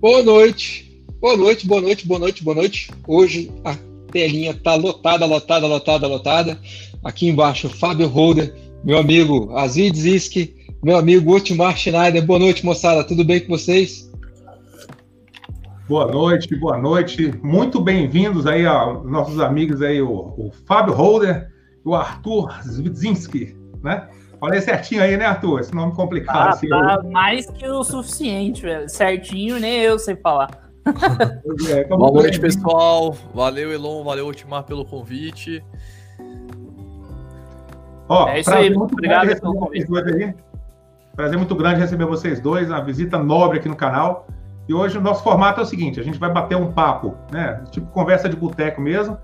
Boa noite, boa noite, boa noite, boa noite, boa noite. Hoje a telinha tá lotada, lotada, lotada, lotada. Aqui embaixo, Fábio Holder, meu amigo Azid Ziski, meu amigo Otmar Schneider. Boa noite, moçada, tudo bem com vocês? Boa noite, boa noite. Muito bem-vindos aí aos nossos amigos aí, o, o Fábio Holder e o Arthur Zvidzinski, né? Falei certinho aí, né, Arthur? Esse nome complicado. Ah, assim, tá eu... mais que o suficiente, velho. Certinho, nem eu sei falar. É, Boa noite, pessoal. Valeu, Elon. Valeu, Ultimar, pelo convite. Ó, é isso aí. Muito obrigado pelo convite. Aí. Prazer muito grande receber vocês dois. Uma visita nobre aqui no canal. E hoje o nosso formato é o seguinte: a gente vai bater um papo, né? Tipo conversa de boteco mesmo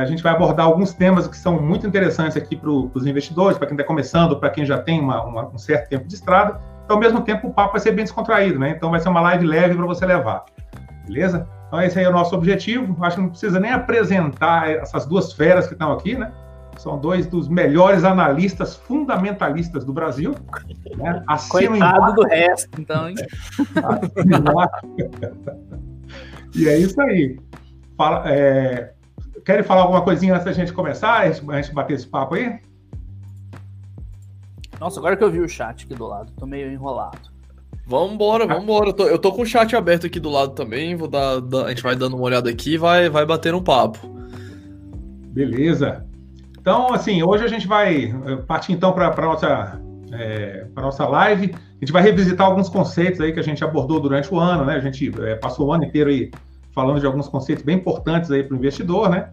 a gente vai abordar alguns temas que são muito interessantes aqui para os investidores, para quem está começando, para quem já tem uma, uma, um certo tempo de estrada. Então, ao mesmo tempo, o papo vai ser bem descontraído, né? Então, vai ser uma live leve para você levar. Beleza? Então, esse aí é o nosso objetivo. Acho que não precisa nem apresentar essas duas feras que estão aqui, né? São dois dos melhores analistas fundamentalistas do Brasil. Né? Coitado do resto, então. Hein? e é isso aí. Fala, é, querem falar alguma coisinha antes da gente começar, a gente bater esse papo aí? Nossa, agora que eu vi o chat aqui do lado, tô meio enrolado. Vambora, vambora. Eu tô, eu tô com o chat aberto aqui do lado também. Vou dar, dar, a gente vai dando uma olhada aqui e vai, vai bater um papo. Beleza. Então, assim, hoje a gente vai eh, partir então para a nossa, é, nossa live. A gente vai revisitar alguns conceitos aí que a gente abordou durante o ano, né? A gente é, passou o ano inteiro aí falando de alguns conceitos bem importantes aí para o investidor, né?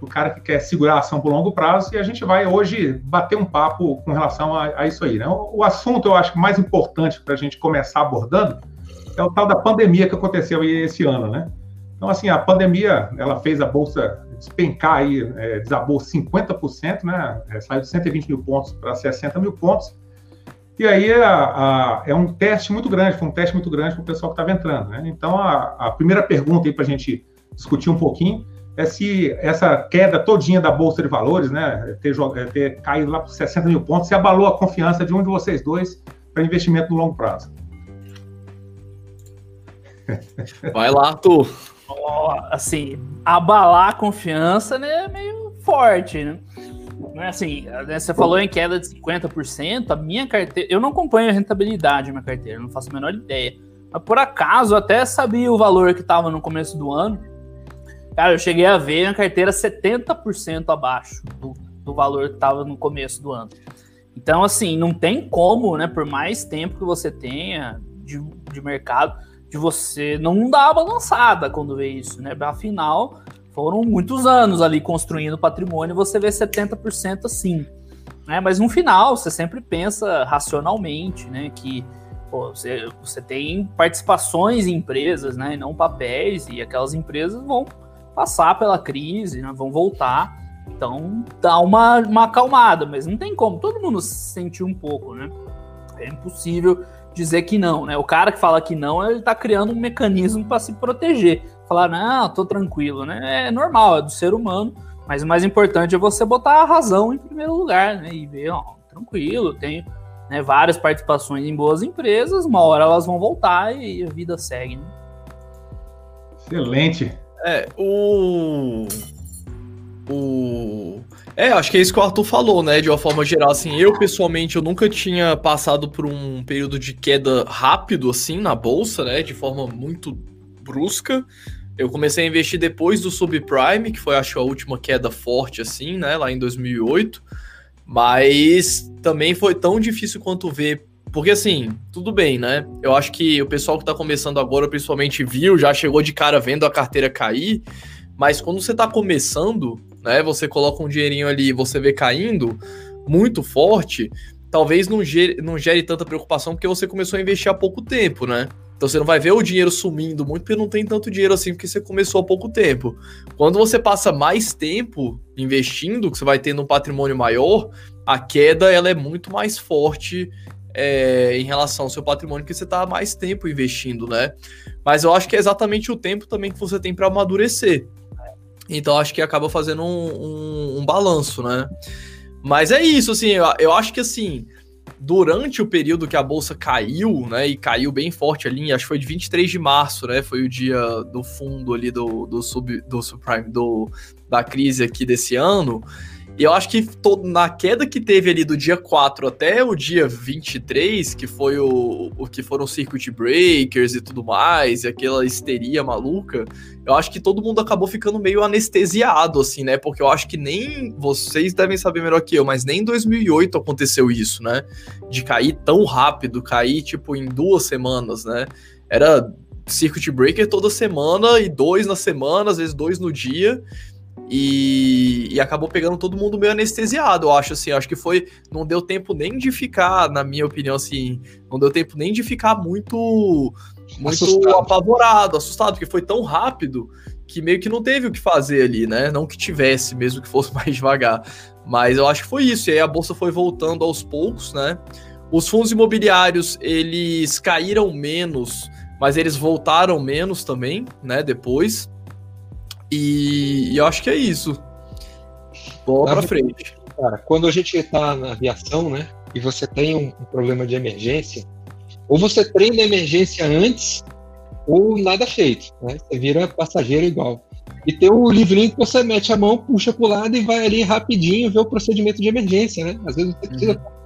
O cara que quer segurar a ação por longo prazo, e a gente vai hoje bater um papo com relação a, a isso aí, né? O, o, assunto, eu acho que mais importante para a gente começar abordando é o tal da pandemia que aconteceu aí esse ano, né? Então, assim, a pandemia, ela fez a Bolsa despencar aí, é, desabou 50%, né? É, saiu de 120 mil pontos para 60 mil pontos, e aí a, a, é um teste muito grande, foi um teste muito grande para o pessoal que estava entrando. Né? Então, a, a, primeira pergunta aí para a gente discutir um pouquinho é se essa queda todinha da Bolsa de Valores, né, ter, ter caído lá para 60 mil pontos, se abalou a confiança de um de vocês dois para investimento no longo prazo. Vai lá, tu. Oh, assim, abalar a confiança né, é meio forte, né? Né, assim, né, você falou em queda de 50%, a minha carteira. Eu não acompanho a rentabilidade da minha carteira, não faço a menor ideia. Mas por acaso, até sabia o valor que estava no começo do ano. Cara, eu cheguei a ver a carteira 70% abaixo do, do valor que estava no começo do ano. Então, assim, não tem como, né, por mais tempo que você tenha de, de mercado, de você não dar balançada quando vê isso, né? Afinal, foram muitos anos ali construindo patrimônio, você vê 70% assim. Né? Mas no final, você sempre pensa racionalmente, né? Que pô, você, você tem participações em empresas, né? E não papéis, e aquelas empresas vão passar pela crise, né? vão voltar. Então dá uma, uma acalmada, mas não tem como. Todo mundo sentiu um pouco, né? É impossível dizer que não, né? O cara que fala que não, ele tá criando um mecanismo para se proteger falar, não, tô tranquilo, né? É normal, é do ser humano, mas o mais importante é você botar a razão em primeiro lugar, né? E ver, ó, tranquilo, tenho né, várias participações em boas empresas, uma hora elas vão voltar e a vida segue, né? Excelente. É, o. O. É, acho que é isso que o Arthur falou, né? De uma forma geral, assim, eu pessoalmente eu nunca tinha passado por um período de queda rápido, assim, na bolsa, né? De forma muito brusca. Eu comecei a investir depois do subprime, que foi, acho, a última queda forte, assim, né, lá em 2008. Mas também foi tão difícil quanto ver. Porque, assim, tudo bem, né? Eu acho que o pessoal que tá começando agora, principalmente, viu, já chegou de cara vendo a carteira cair. Mas quando você tá começando, né, você coloca um dinheirinho ali e você vê caindo muito forte, talvez não gere, não gere tanta preocupação porque você começou a investir há pouco tempo, né? Então você não vai ver o dinheiro sumindo muito porque não tem tanto dinheiro assim porque você começou há pouco tempo. Quando você passa mais tempo investindo, que você vai tendo um patrimônio maior, a queda ela é muito mais forte é, em relação ao seu patrimônio que você está mais tempo investindo, né? Mas eu acho que é exatamente o tempo também que você tem para amadurecer. Então acho que acaba fazendo um, um, um, balanço, né? Mas é isso, assim, eu, eu acho que assim durante o período que a bolsa caiu, né, e caiu bem forte ali, acho que foi de 23 de março, né, foi o dia do fundo ali do, do, sub, do subprime, do, da crise aqui desse ano, e eu acho que todo, na queda que teve ali do dia 4 até o dia 23, que foi o, o que foram circuit breakers e tudo mais, e aquela histeria maluca, eu acho que todo mundo acabou ficando meio anestesiado, assim, né? Porque eu acho que nem vocês devem saber melhor que eu, mas nem em 2008 aconteceu isso, né? De cair tão rápido, cair tipo em duas semanas, né? Era circuit breaker toda semana e dois na semana, às vezes dois no dia. E, e, acabou pegando todo mundo meio anestesiado, eu acho assim. Eu acho que foi. Não deu tempo nem de ficar, na minha opinião, assim. Não deu tempo nem de ficar muito. Muito assustado. apavorado, assustado, porque foi tão rápido que meio que não teve o que fazer ali, né? Não que tivesse, mesmo que fosse mais devagar. Mas eu acho que foi isso. E aí a bolsa foi voltando aos poucos, né? Os fundos imobiliários, eles caíram menos, mas eles voltaram menos também, né? Depois. E, e eu acho que é isso. Bola pra frente. Cara, quando a gente está na aviação, né, e você tem um, um, problema de emergência, ou você treina a emergência antes, ou nada feito, né? Você vira passageiro igual. E tem o livrinho que você mete a mão, puxa pro lado e vai ali rapidinho ver o procedimento de emergência, né? Às vezes você precisa uhum.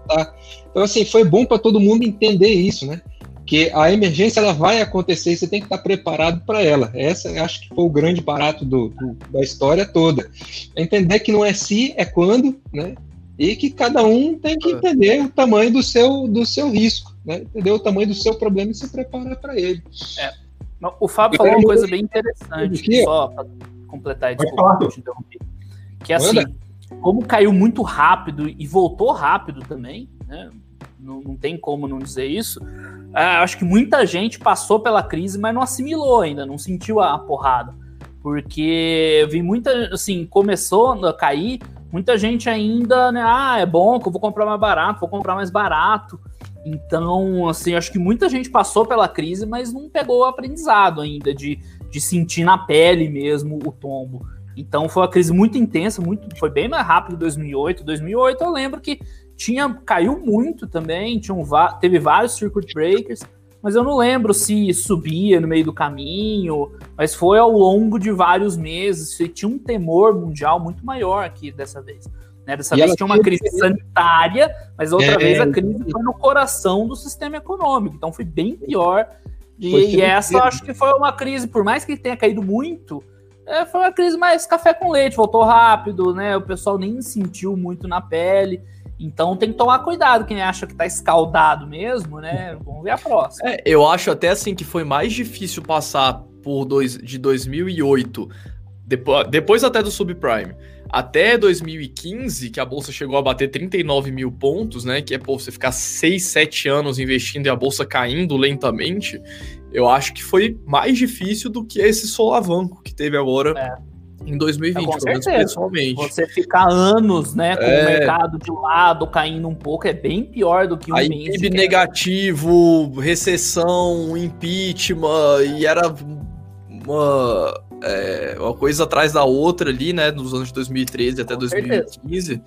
Então, assim, foi bom para todo mundo entender isso, né? Que a emergência ela vai acontecer e você tem que estar preparado para ela. Essa acho que foi o grande barato do, do, da história toda. É entender que não é se, é quando, né? E que cada um tem que entender o tamanho do seu, do seu risco, né? Entender o tamanho do seu problema e se preparar para ele. É. O Fábio falou uma coisa bem interessante, só para completar, desculpa, que é assim, como caiu muito rápido e voltou rápido também, né? Não, não tem como não dizer isso. Ah, acho que muita gente passou pela crise, mas não assimilou ainda, não sentiu a, porrada. Porque eu vi muita, assim, começou a cair, muita gente ainda, né? Ah, é bom que eu vou comprar mais barato, vou comprar mais barato. Então, assim, acho que muita gente passou pela crise, mas não pegou o aprendizado ainda de, de sentir na pele mesmo o tombo. Então foi uma crise muito intensa, muito, foi bem mais rápido 2008. 2008 eu lembro que tinha caiu muito também, tinha um, teve vários circuit breakers, mas eu não lembro se subia no meio do caminho, mas foi ao longo de vários meses, e tinha um temor mundial muito maior aqui dessa vez. Né? Dessa e vez tinha uma crise sanitária, mas outra é, vez a crise foi no coração do sistema econômico, então foi bem pior. E, e essa eu acho que foi uma crise, por mais que tenha caído muito, é, foi uma crise mais café com leite, voltou rápido, né? O pessoal nem sentiu muito na pele. Então tem que tomar cuidado, quem acha que tá escaldado mesmo, né? Vamos ver a próxima. É, eu acho até assim que foi mais difícil passar por dois, de 2008, depois, depois até do subprime, até 2015, que a bolsa chegou a bater 39 mil pontos, né? Que é pô, você ficar 6, 7 anos investindo e a bolsa caindo lentamente. Eu acho que foi mais difícil do que esse solavanco que teve agora. É em 2020, é, pelo pessoalmente. Você ficar anos, né, com é... o mercado de lado, caindo um pouco, é bem pior do que um Aí, PIB negativo, recessão, impeachment, e era uma, é, uma coisa atrás da outra ali, né, nos anos de 2013 até com 2015.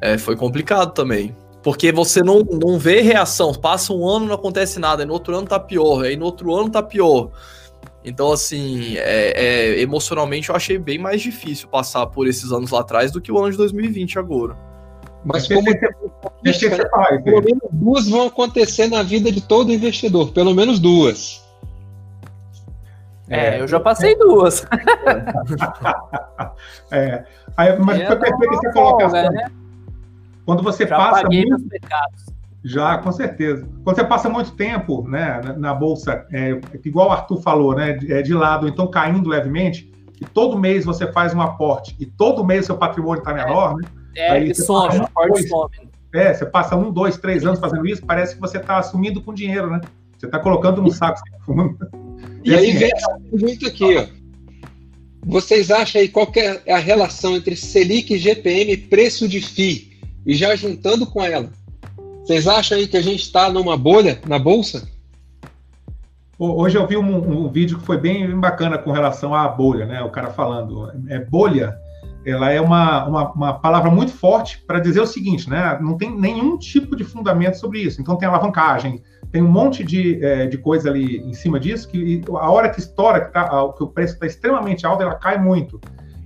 É, foi complicado também. Porque você não, não vê reação. Passa um ano, não acontece nada. Aí no outro ano tá pior. Aí no outro ano tá pior. Então, assim, é, é, emocionalmente eu achei bem mais difícil passar por esses anos lá atrás do que o ano de 2020 agora. Mas como deixa pelo menos duas vão acontecer na vida de todo investidor, pelo menos duas. É, eu já passei duas. é, mas foi perfeito essa colocação. Né? Quando você já passa. Muito... pecados. Já, com certeza. Quando você passa muito tempo né, na, na bolsa, é, igual o Arthur falou, né, de, é, de lado, então caindo levemente, e todo mês você faz um aporte e todo mês seu patrimônio está menor, é, né? É, aí some, dois, some. É, você passa um, dois, três anos fazendo isso, parece que você está assumindo com dinheiro, né? Você está colocando no saco fundo. E, e aí assim, vem essa pergunta aqui, ó. Vocês acham aí qual é a relação entre Selic, GPM e preço de FI? E já juntando com ela, vocês acham aí que a gente está numa bolha na bolsa? Hoje eu vi um, um, vídeo que foi bem bacana com relação à bolha, né? O cara falando, é bolha ela é uma, uma, uma palavra muito forte para dizer o seguinte, né? Não tem nenhum tipo de fundamento sobre isso. Então tem alavancagem, tem um monte de, é, de coisa ali em cima disso que a hora que estoura, que, tá, que o preço está extremamente alto, ela cai muito.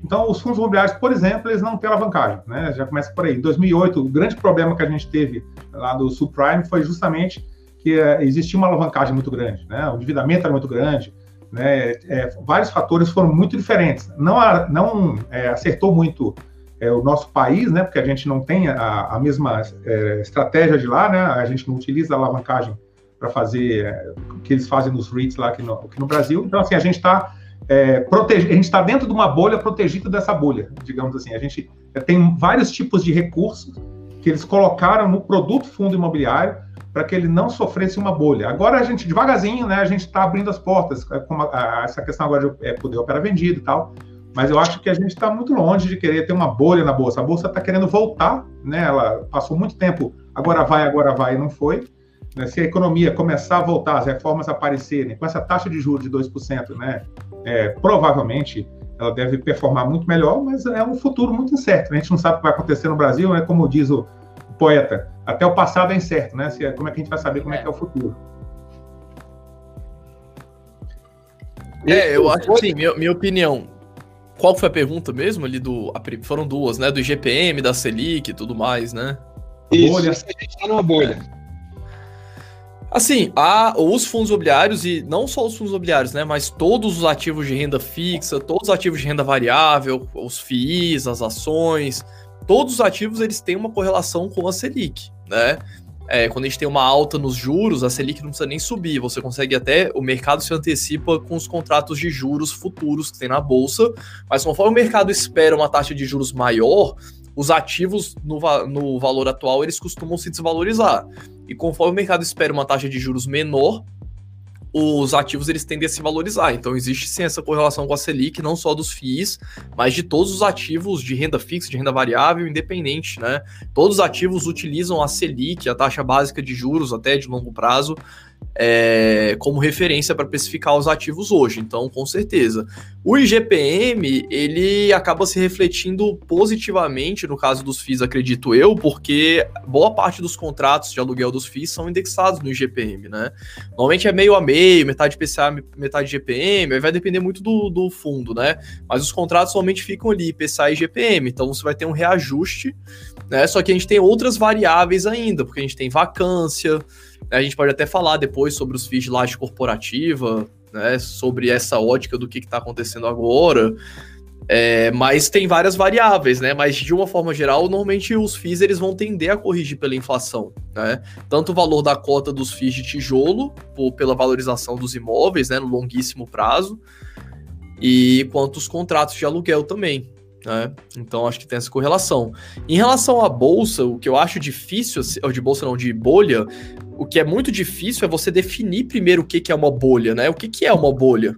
Então, os fundos imobiliários, por exemplo, eles não têm alavancagem, né? Já começa por aí. Em 2008, o grande problema que a gente teve lá do subprime foi justamente que é, existia uma alavancagem muito grande, né? O endividamento era muito grande, né? É, vários fatores foram muito diferentes. Não, não é, acertou muito é, o nosso país, né? Porque a gente não tem a, a mesma é, estratégia de lá, né? A gente não utiliza a alavancagem para fazer é, o que eles fazem nos REITs lá aqui no, aqui no Brasil. Então, assim, a gente está é, protege, a gente está dentro de uma bolha protegida dessa bolha, digamos assim. A gente tem vários tipos de recursos que eles colocaram no produto fundo imobiliário para que ele não sofresse uma bolha. Agora a gente, devagarzinho, né, a gente está abrindo as portas, é, com essa questão agora de é, poder operar vendido e tal, mas eu acho que a gente está muito longe de querer ter uma bolha na Bolsa. A Bolsa está querendo voltar, né, ela passou muito tempo, agora vai, agora vai, e não foi. Né, se a economia começar a voltar, as reformas aparecerem, com essa taxa de juros de 2%, né, é, provavelmente ela deve performar muito melhor, mas é um futuro muito incerto. Né? A gente não sabe o que vai acontecer no Brasil, é como diz o, poeta, até o passado é incerto, né? Se, como é que a gente vai saber como é, é que é o futuro? É, eu acho assim, minha, minha opinião. Qual foi a pergunta mesmo ali do. Foram duas, né? Do IGPM, da Selic e tudo mais, né? Isso, bolha. a gente tá numa bolha. Assim, há os fundos imobiliários, e não só os fundos imobiliários, né? Mas todos os ativos de renda fixa, todos os ativos de renda variável, os FIIs, as ações, todos os ativos eles têm uma correlação com a Selic, né? É, quando a gente tem uma alta nos juros, a Selic não precisa nem subir, você consegue até. O mercado se antecipa com os contratos de juros futuros que tem na bolsa, mas conforme o mercado espera uma taxa de juros maior, os ativos no, no valor atual eles costumam se desvalorizar. E conforme o mercado espera uma taxa de juros menor, os ativos eles tendem a se valorizar. Então existe sim essa correlação com a Selic, não só dos FIIs, mas de todos os ativos de renda fixa, de renda variável, independente, né? Todos os ativos utilizam a Selic, a taxa básica de juros até de longo prazo, é, como referência para especificar os ativos hoje. Então, com certeza. O IGPM, ele acaba se refletindo positivamente no caso dos FIIs, acredito eu, porque boa parte dos contratos de aluguel dos FIIs são indexados no IGPM, né? Normalmente é meio a meio, metade IPCA, metade IGPM, vai depender muito do, do fundo, né? Mas os contratos somente ficam ali, IPCA e IGPM, então você vai ter um reajuste, né? Só que a gente tem outras variáveis ainda, porque a gente tem vacância, a gente pode até falar depois sobre os FIIs de laje corporativa, né, sobre essa ótica do que está acontecendo agora. É, mas tem várias variáveis, né? Mas de uma forma geral, normalmente os FIIs eles vão tender a corrigir pela inflação, né? Tanto o valor da cota dos FIIs de tijolo, por, pela valorização dos imóveis, né, no longuíssimo prazo, e quanto os contratos de aluguel também. Né? Então acho que tem essa correlação. Em relação à bolsa, o que eu acho difícil, ou de bolsa não, de bolha, o que é muito difícil é você definir primeiro o que, que é uma bolha, né? O que, que é uma bolha?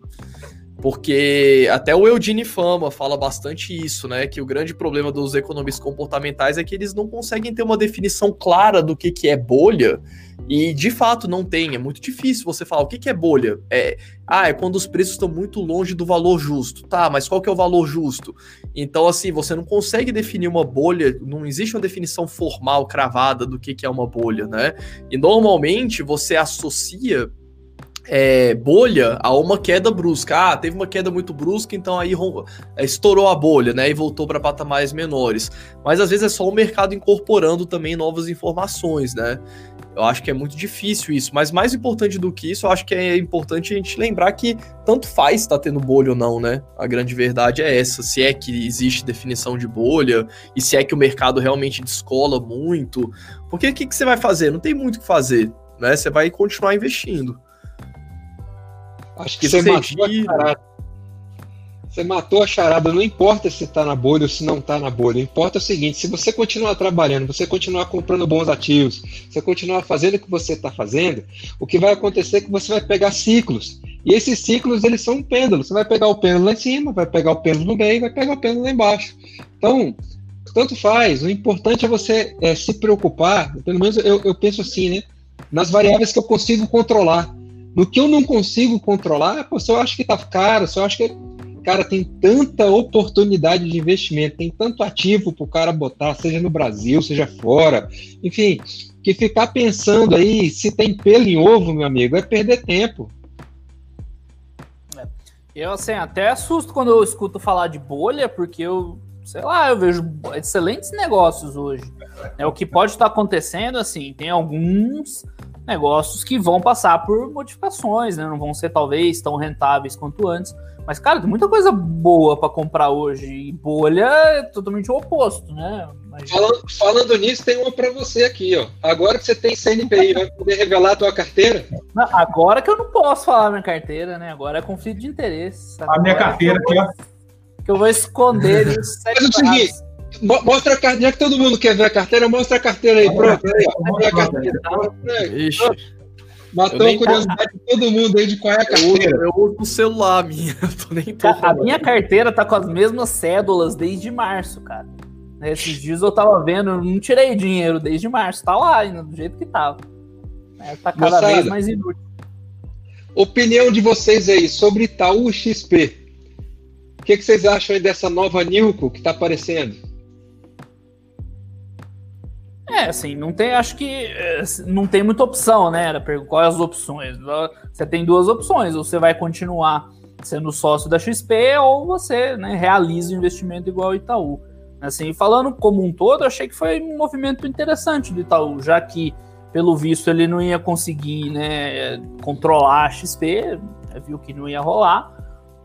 Porque até o Eugene Fama fala bastante isso, né? Que o grande problema dos economistas comportamentais é que eles não conseguem ter uma definição clara do que, que é bolha. E de fato não tem. É muito difícil você falar o que, que é bolha. É, ah, é quando os preços estão muito longe do valor justo. Tá, mas qual que é o valor justo? Então, assim, você não consegue definir uma bolha, não existe uma definição formal, cravada do que, que é uma bolha, né? E normalmente você associa é, bolha a uma queda brusca. Ah, teve uma queda muito brusca, então aí é, estourou a bolha, né? E voltou para patamares menores. Mas às vezes é só o mercado incorporando também novas informações, né? Eu acho que é muito difícil isso. Mas mais importante do que isso, eu acho que é importante a gente lembrar que tanto faz estar tá tendo bolha ou não, né? A grande verdade é essa. Se é que existe definição de bolha e se é que o mercado realmente descola muito. Porque o que, que você vai fazer? Não tem muito o que fazer, né? Você vai continuar investindo. Acho que você matou, a charada. você matou a charada. Não importa se está na bolha ou se não está na bolha. Importa o seguinte: se você continuar trabalhando, você continuar comprando bons ativos, você continuar fazendo o que você está fazendo, o que vai acontecer é que você vai pegar ciclos. E esses ciclos eles são um pêndulo. Você vai pegar o pêndulo lá em cima, vai pegar o pêndulo no meio, vai pegar o pêndulo lá embaixo. Então, tanto faz. O importante é você é, se preocupar. Pelo menos eu, eu penso assim, né? Nas variáveis que eu consigo controlar. No que eu não consigo controlar, pô, se eu acho que tá caro, se eu acho que. cara, tem tanta oportunidade de investimento, tem tanto ativo para o cara botar, seja no Brasil, seja fora, enfim, que ficar pensando aí se tem pelo em ovo, meu amigo, é perder tempo. É. Eu, assim, até assusto quando eu escuto falar de bolha, porque eu, sei lá, eu vejo excelentes negócios hoje. É o que pode estar acontecendo, assim, tem alguns negócios que vão passar por modificações, né? Não vão ser talvez tão rentáveis quanto antes. Mas, cara, tem muita coisa boa para comprar hoje. E bolha é totalmente o oposto, né? Mas... Falando, falando, nisso, tem uma para você aqui, ó. Agora que você tem CNPI, vai poder revelar a tua carteira? Não, agora que eu não posso falar minha carteira, né? Agora é conflito de interesse. Sabe? A minha carteira aqui, ó. Que eu vou esconder isso. Mas é o seguinte, Mostra a carteira, que todo mundo quer ver a carteira, mostra a carteira aí, pronto. Aí, ó, a carteira. Ixi. Matou a curiosidade de todo mundo aí de qual é a carteira. Eu uso o celular minha, tô nem tô A minha carteira tá com as mesmas cédulas desde março, cara. Esses dias eu tava vendo, eu não tirei dinheiro desde março, tá lá ainda, do jeito que tava. É, tá cada Moçada, vez mais inútil. Opinião de vocês aí sobre Itaú XP. O que, que vocês acham aí dessa nova Nilco que tá aparecendo? É, assim, não tem, acho que é, não tem muita opção, né? Era quais as opções? Você tem duas opções, ou você vai continuar sendo sócio da XP, ou você né, realiza o investimento igual ao Itaú. Assim, falando como um todo, achei que foi um movimento interessante do Itaú, já que, pelo visto, ele não ia conseguir né, controlar a XP, né, viu que não ia rolar.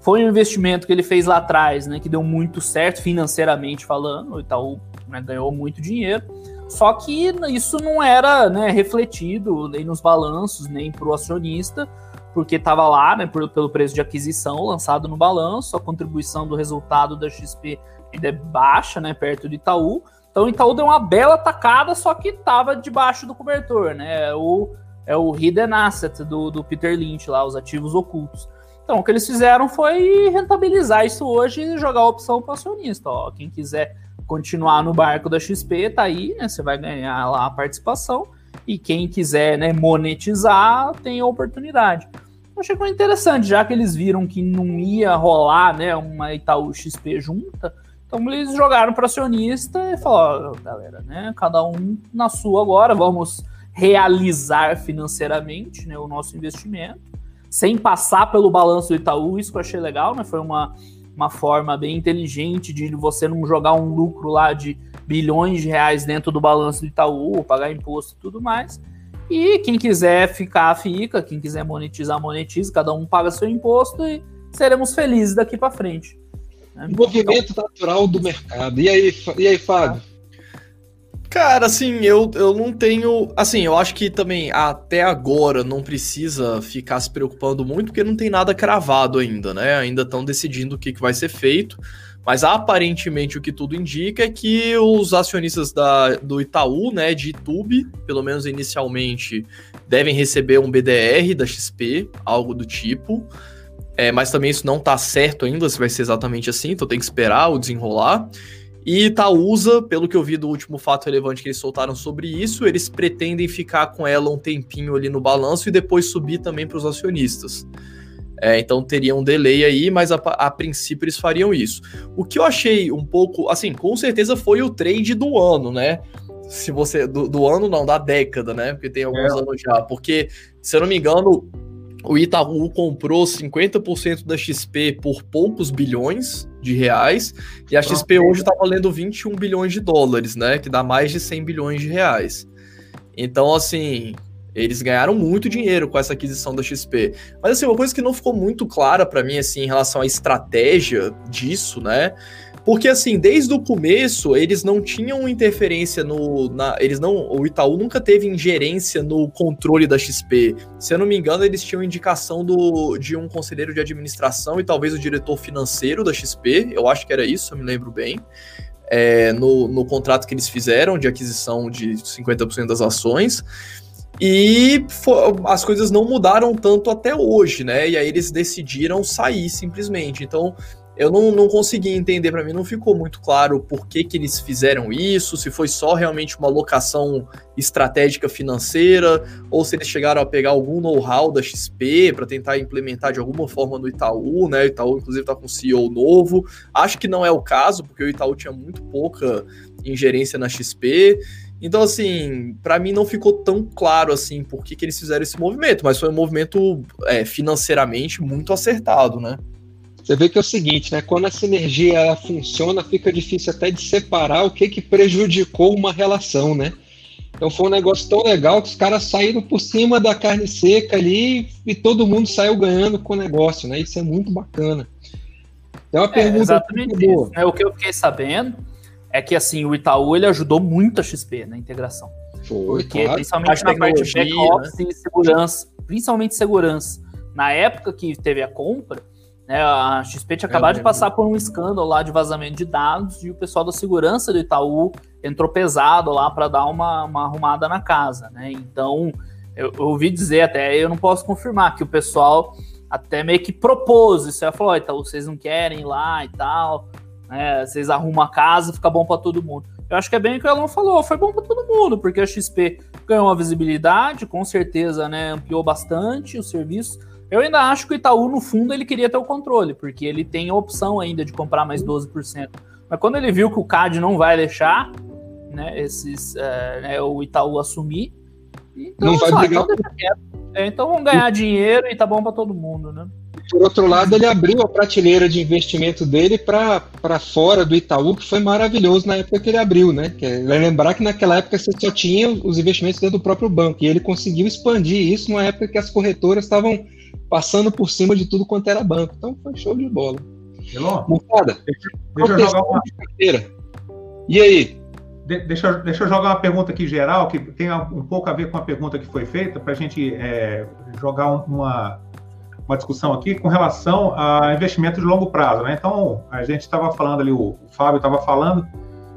Foi um investimento que ele fez lá atrás, né, que deu muito certo financeiramente falando, o Itaú né, ganhou muito dinheiro. Só que isso não era né, refletido nem nos balanços, nem para o acionista, porque estava lá né, pelo preço de aquisição lançado no balanço, a contribuição do resultado da XP ainda é baixa, né, perto do Itaú. Então o Itaú deu uma bela tacada, só que estava debaixo do cobertor, né? É o, é o hidden asset do, do Peter Lynch lá, os ativos ocultos. Então o que eles fizeram foi rentabilizar isso hoje e jogar a opção para o acionista. Ó, quem quiser continuar no barco da XP, tá aí, né? Você vai ganhar lá a participação. E quem quiser né, monetizar, tem a oportunidade. Eu achei que interessante, já que eles viram que não ia rolar né, uma Itaú XP junta, então eles jogaram para acionista e falaram, galera, né? Cada um na sua agora, vamos realizar financeiramente né, o nosso investimento, sem passar pelo balanço do Itaú, isso que eu achei legal, né? Foi uma uma forma bem inteligente de você não jogar um lucro lá de bilhões de reais dentro do balanço do Itaú, pagar imposto e tudo mais. E quem quiser ficar, fica. Quem quiser monetizar, monetiza. Cada um paga seu imposto e seremos felizes daqui para frente. Né? Movimento então, natural do mercado. E aí, e aí Fábio? Cara, assim, eu, eu não tenho. Assim, eu acho que também até agora não precisa ficar se preocupando muito, porque não tem nada cravado ainda, né? Ainda estão decidindo o que, que vai ser feito. Mas aparentemente o que tudo indica é que os acionistas da, do Itaú, né, de YouTube, pelo menos inicialmente, devem receber um BDR da XP, algo do tipo. É, mas também isso não está certo ainda se vai ser exatamente assim, então tem que esperar o desenrolar. E Itaúsa, pelo que eu vi do último fato relevante que eles soltaram sobre isso, eles pretendem ficar com ela um tempinho ali no balanço e depois subir também para os acionistas. É, então teria um delay aí, mas a, a, princípio eles fariam isso. O que eu achei um pouco, assim, com certeza foi o trade do ano, né? Se você. Do, do ano não, da década, né? Porque tem alguns é. anos já. Porque, se eu não me engano, o Itaú comprou 50% da XP por poucos bilhões de reais, e a XP hoje está valendo 21 bilhões de dólares, né? Que dá mais de 100 bilhões de reais. Então, assim, eles ganharam muito dinheiro com essa aquisição da XP. Mas, assim, uma coisa que não ficou muito clara para mim, assim, em relação à estratégia disso, né? Porque, assim, desde o começo, eles não tinham interferência no. Na, eles não. O Itaú nunca teve ingerência no controle da XP. Se eu não me engano, eles tinham indicação do, de um conselheiro de administração e talvez o diretor financeiro da XP. Eu acho que era isso, eu me lembro bem. É, no, no contrato que eles fizeram de aquisição de 50% das ações. E as coisas não mudaram tanto até hoje, né? E aí eles decidiram sair simplesmente. Então, eu não, não consegui entender, para mim não ficou muito claro por que, que eles fizeram isso, se foi só realmente uma locação estratégica financeira, ou se eles chegaram a pegar algum know-how da XP para tentar implementar de alguma forma no Itaú, né? O Itaú, inclusive, está com um CEO novo. Acho que não é o caso, porque o Itaú tinha muito pouca ingerência na XP. Então, assim, para mim não ficou tão claro assim por que, que eles fizeram esse movimento, mas foi um movimento é, financeiramente muito acertado, né? Você vê que é o seguinte, né? Quando essa energia ela funciona, fica difícil até de separar o que, que prejudicou uma relação, né? Então foi um negócio tão legal que os caras saíram por cima da carne seca ali e todo mundo saiu ganhando com o negócio, né? Isso é muito bacana. Então a é, pergunta exatamente isso, né? O que eu fiquei sabendo é que assim o Itaú ele ajudou muito a XP na integração. Foi, porque claro. principalmente na parte de back-office né? e segurança, principalmente segurança. Na época que teve a compra, né, a XP tinha acabado de passar por um escândalo lá de vazamento de dados e o pessoal da segurança do Itaú entrou pesado lá para dar uma, uma arrumada na casa, né? Então, eu, eu, ouvi dizer até, eu não posso confirmar, que o pessoal até meio que propôs isso. Ela falou: Itaú, vocês não querem ir lá e tal, né? Vocês arrumam a casa, fica bom para todo mundo. Eu acho que é bem o que o Elon falou, foi bom para todo mundo, porque a XP ganhou uma visibilidade, com certeza, né? Ampliou bastante o serviço eu ainda acho que o Itaú, no fundo, ele queria ter o controle, porque ele tem a opção ainda de comprar mais 12%. Mas quando ele viu que o CAD não vai deixar né, esses, é, né, o Itaú assumir, então, não vai só, brigar. Então, é, então vamos ganhar dinheiro e tá bom para todo mundo, né? Por outro lado, ele abriu a prateleira de investimento dele para fora do Itaú, que foi maravilhoso na época que ele abriu, né? Que é lembrar que naquela época você só tinha os investimentos dentro do próprio banco, e ele conseguiu expandir isso numa época que as corretoras estavam passando por cima de tudo quanto era banco. Então foi show de bola. Moncada, deixa, deixa eu jogar uma. Carteira. E aí? De, deixa, deixa eu jogar uma pergunta aqui geral, que tem um pouco a ver com a pergunta que foi feita, para a gente é, jogar uma, uma discussão aqui com relação a investimento de longo prazo. Né? Então, a gente estava falando ali, o, o Fábio estava falando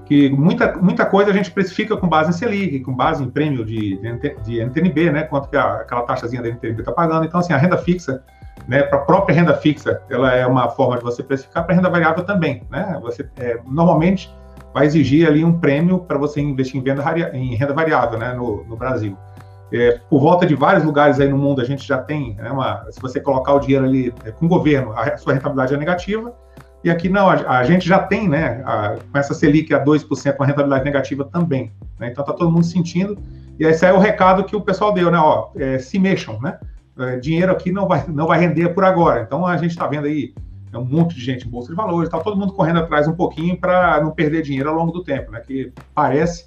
que muita, muita coisa a gente precifica com base em Selic, com base em prêmio de, de, de NTNB, né, quanto que a, aquela taxazinha da NTNB está pagando. Então, assim, a renda fixa, né, para a própria renda fixa, ela é uma forma de você precificar, para renda variável também, né, você é, normalmente vai exigir ali um prêmio para você investir em, venda, em renda variável, né, no, no Brasil. É, por volta de vários lugares aí no mundo, a gente já tem, né, uma, se você colocar o dinheiro ali é, com o governo, a sua rentabilidade é negativa, e aqui não, a, a gente já tem, né, a, com essa Selic a 2%, uma rentabilidade negativa também. Né? Então está todo mundo sentindo. E esse é o recado que o pessoal deu, né? Ó, é, se mexam, né? É, dinheiro aqui não vai, não vai render por agora. Então a gente está vendo aí é um monte de gente em bolsa de valores, está todo mundo correndo atrás um pouquinho para não perder dinheiro ao longo do tempo, né? Que parece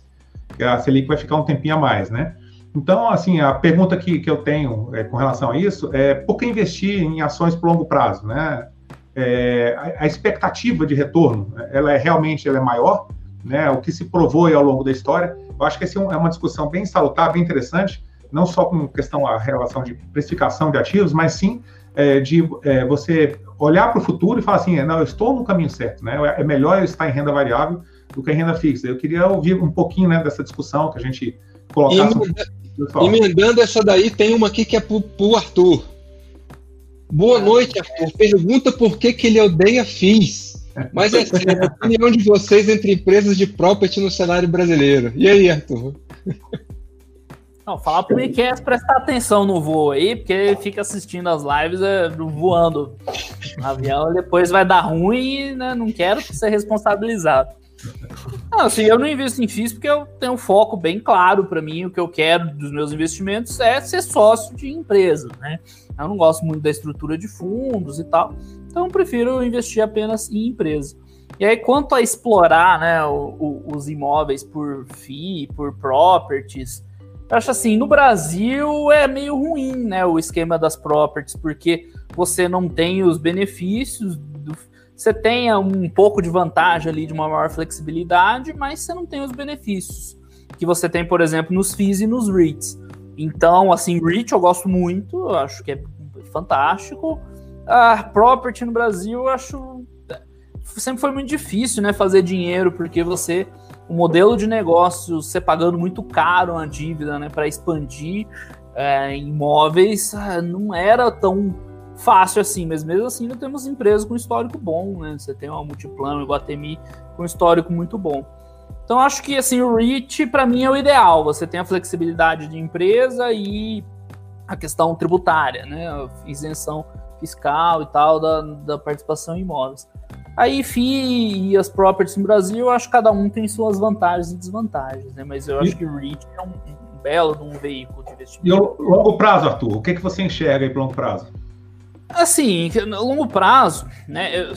que a Selic vai ficar um tempinho a mais, né? Então, assim, a pergunta que, que eu tenho é, com relação a isso é por que investir em ações por longo prazo, né? É, a, a, expectativa de retorno, ela é realmente ela é maior, né? O que se provou ao longo da história. Eu acho que essa é, é uma discussão bem salutar, bem interessante, não só com questão a relação de precificação de ativos, mas sim é, de é, você olhar para o futuro e falar assim, não, eu estou no caminho certo, né? É melhor eu estar em renda variável do que em renda fixa. Eu queria ouvir um pouquinho né, dessa discussão que a gente colocasse. Emendando essa daí, tem uma aqui que é para o Arthur. Boa noite, Arthur. Pergunta por que, que ele odeia FIIs. Mas é sério, a opinião de vocês entre empresas de property no cenário brasileiro. E aí, Arthur? Não, falar pro Miquel prestar atenção no voo aí, porque ele fica assistindo as lives é, voando no avião, depois vai dar ruim e né, não quero ser responsabilizado. Não, assim, eu não invisto em FIIs porque eu tenho um foco bem claro para mim. O que eu quero dos meus investimentos é ser sócio de empresa, né? Eu não gosto muito da estrutura de fundos e tal, então eu prefiro investir apenas em empresa. E aí, quanto a explorar né, o, o, os imóveis por FII, por properties, eu acho assim, no Brasil é meio ruim né, o esquema das properties, porque você não tem os benefícios, você tem um pouco de vantagem ali de uma maior flexibilidade, mas você não tem os benefícios que você tem, por exemplo, nos FIIs e nos REITs. Então, assim, REIT eu gosto muito, eu acho que é fantástico. A property no Brasil, eu acho sempre foi muito difícil, né, fazer dinheiro, porque você o modelo de negócio, você pagando muito caro uma dívida, né, para expandir é, imóveis, ah, não era tão fácil assim, mas mesmo assim ainda temos empresas com histórico bom, né? Você tem uma Multiplano, Iguatemi com histórico muito bom. Então acho que assim o REIT para mim é o ideal. Você tem a flexibilidade de empresa e a questão tributária, né? A isenção fiscal e tal da, da participação em imóveis. Aí FI e as properties no Brasil, eu acho que cada um tem suas vantagens e desvantagens, né? Mas eu acho que o REIT é um, um belo um veículo de investimento. E o longo prazo, Arthur, o que, que você enxerga aí para longo prazo? Assim, no longo prazo, né? Eu,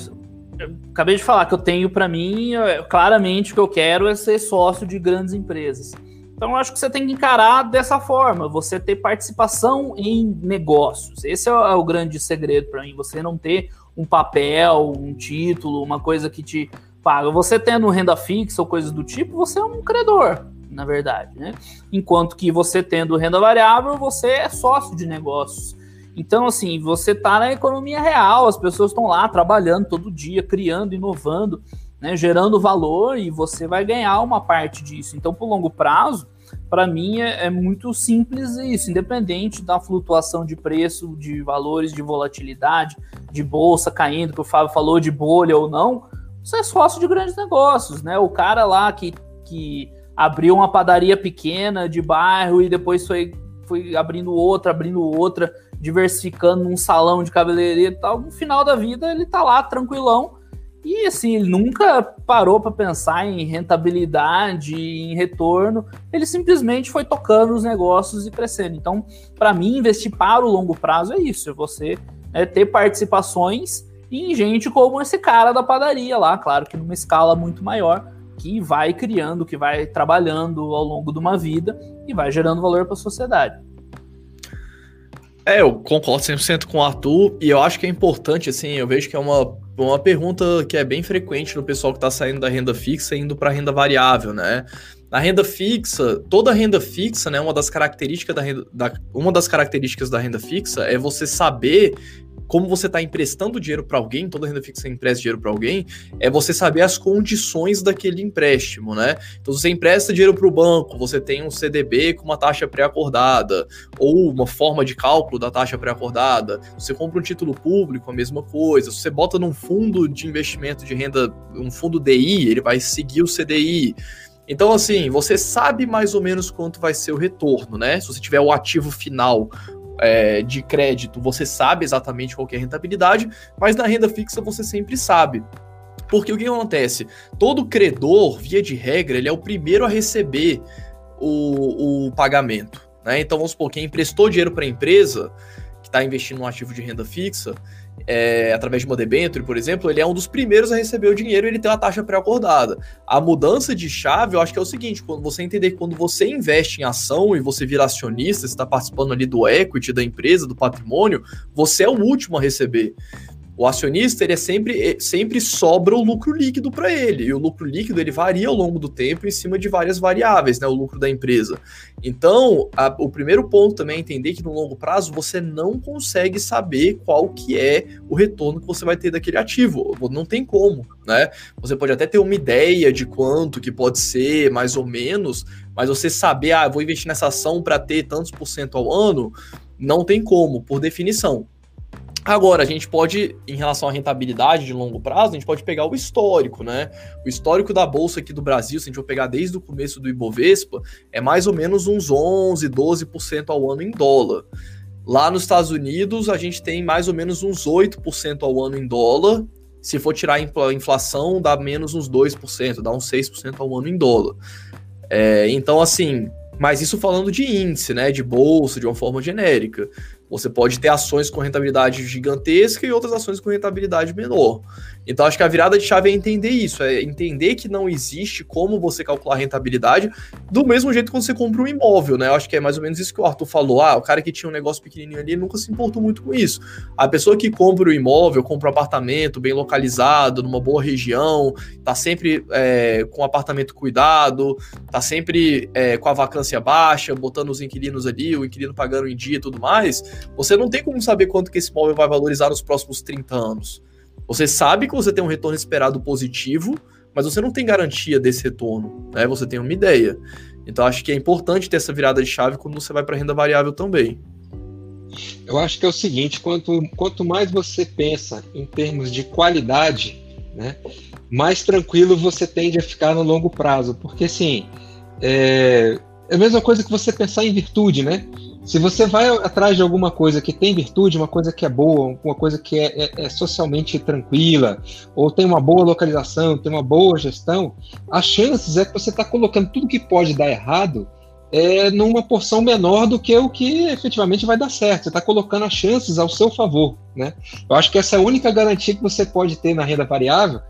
eu acabei de falar que eu tenho para mim, claramente o que eu quero é ser sócio de grandes empresas. Então eu acho que você tem que encarar dessa forma, você ter participação em negócios. Esse é o, é o grande segredo para mim, você não ter um papel, um título, uma coisa que te paga. Você tendo renda fixa ou coisas do tipo, você é um credor, na verdade, né? Enquanto que você tendo renda variável, você é sócio de negócios. Então, assim, você está na economia real, as pessoas estão lá trabalhando todo dia, criando, inovando, né, gerando valor e você vai ganhar uma parte disso. Então, por longo prazo, para mim é, é, muito simples isso, independente da flutuação de preço, de valores, de volatilidade, de bolsa caindo, que o Fábio falou de bolha ou não, você é sócio de grandes negócios, né? O cara lá que, que abriu uma padaria pequena de bairro e depois foi, foi abrindo outra, abrindo outra, diversificando num salão de cabeleireiro e tal, no final da vida ele tá lá tranquilão e assim, ele nunca parou para pensar em rentabilidade, em retorno, ele simplesmente foi tocando os negócios e crescendo. Então, para mim, investir para o longo prazo é isso, é você né, ter participações em gente como esse cara da padaria lá, claro que numa escala muito maior, que vai criando, que vai trabalhando ao longo de uma vida e vai gerando valor para a sociedade. É, eu concordo 100% com o Arthur, e eu acho que é importante, assim, eu vejo que é uma, uma pergunta que é bem frequente no pessoal que está saindo da renda fixa e indo para renda variável, né? Na renda fixa, toda renda fixa, né, uma das características da, renda, da, uma das características da renda fixa é você saber como você está emprestando dinheiro para alguém, toda renda fixa empresta dinheiro para alguém, é você saber as condições daquele empréstimo, né? Então, você empresta dinheiro para o banco, você tem um CDB com uma taxa pré-acordada, ou uma forma de cálculo da taxa pré-acordada. Você compra um título público, a mesma coisa. Se você bota num fundo de investimento de renda, um fundo DI, ele vai seguir o CDI. Então, assim, você sabe mais ou menos quanto vai ser o retorno, né? Se você tiver o ativo final é, de crédito, você sabe exatamente qual é a rentabilidade, mas na renda fixa você sempre sabe. Porque o que acontece? Todo credor, via de regra, ele é o primeiro a receber o, o pagamento. Né? Então, vamos supor, quem emprestou dinheiro para a empresa, que está investindo num ativo de renda fixa, é, através de uma debênture, por exemplo, ele é um dos primeiros a receber o dinheiro e ele tem uma taxa pré-acordada. A mudança de chave, eu acho que é o seguinte, quando você entender que quando você investe em ação e você vira acionista, você está participando ali do equity da empresa, do patrimônio, você é o último a receber. O acionista, ele é sempre, é, sempre sobra o lucro líquido para ele, e o lucro líquido ele varia ao longo do tempo em cima de várias variáveis, né, o lucro da empresa. Então, a, o primeiro ponto também é entender que no longo prazo você não consegue saber qual que é o retorno que você vai ter daquele ativo, não tem como, né? Você pode até ter uma ideia de quanto que pode ser, mais ou menos, mas você saber, ah, vou investir nessa ação para ter tantos por cento ao ano, não tem como, por definição. Agora, a gente pode, em relação à rentabilidade de longo prazo, a gente pode pegar o histórico, né? O histórico da bolsa aqui do Brasil, se a gente for pegar desde o começo do Ibovespa, é mais ou menos uns 11, 12% ao ano em dólar. Lá nos Estados Unidos, a gente tem mais ou menos uns 8% ao ano em dólar. Se for tirar a inflação, dá menos uns 2%, dá uns 6% ao ano em dólar. É, então, assim, mas isso falando de índice, né? De bolsa, de uma forma genérica. Você pode ter ações com rentabilidade gigantesca e outras ações com rentabilidade menor. Então, acho que a virada de chave é entender isso, é entender que não existe como você calcular rentabilidade do mesmo jeito que você compra um imóvel, né? Eu acho que é mais ou menos isso que o Arthur falou. Ah, o cara que tinha um negócio pequenininho ali nunca se importou muito com isso. A pessoa que compra o um imóvel, compra um apartamento bem localizado, numa boa região, tá sempre é, com o apartamento cuidado, tá sempre é, com a vacância baixa, botando os inquilinos ali, o inquilino pagando em dia e tudo mais, você não tem como saber quanto que esse imóvel vai valorizar nos próximos 30 anos. Você sabe que você tem um retorno esperado positivo, mas você não tem garantia desse retorno, né? Você tem uma ideia. Então acho que é importante ter essa virada de chave quando você vai para renda variável também. Eu acho que é o seguinte: quanto, quanto mais você pensa em termos de qualidade, né, mais tranquilo você tende a ficar no longo prazo. Porque, assim, é, é a mesma coisa que você pensar em virtude, né? Se você vai atrás de alguma coisa que tem virtude, uma coisa que é boa, uma coisa que é, é, é, socialmente tranquila, ou tem uma boa localização, tem uma boa gestão, as chances é que você está colocando tudo que pode dar errado é, numa porção menor do que o que efetivamente vai dar certo. Você está colocando as chances ao seu favor. Né? Eu acho que essa é a única garantia que você pode ter na renda variável,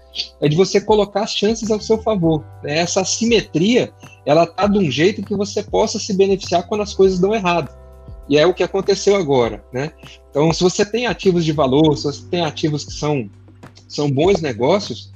é de você colocar as chances ao seu favor. Né? Essa assimetria, ela está de um jeito que você possa se beneficiar quando as coisas dão errado. E é o que aconteceu agora. Né? Então, se você tem ativos de valor, se você tem ativos que são, são bons negócios,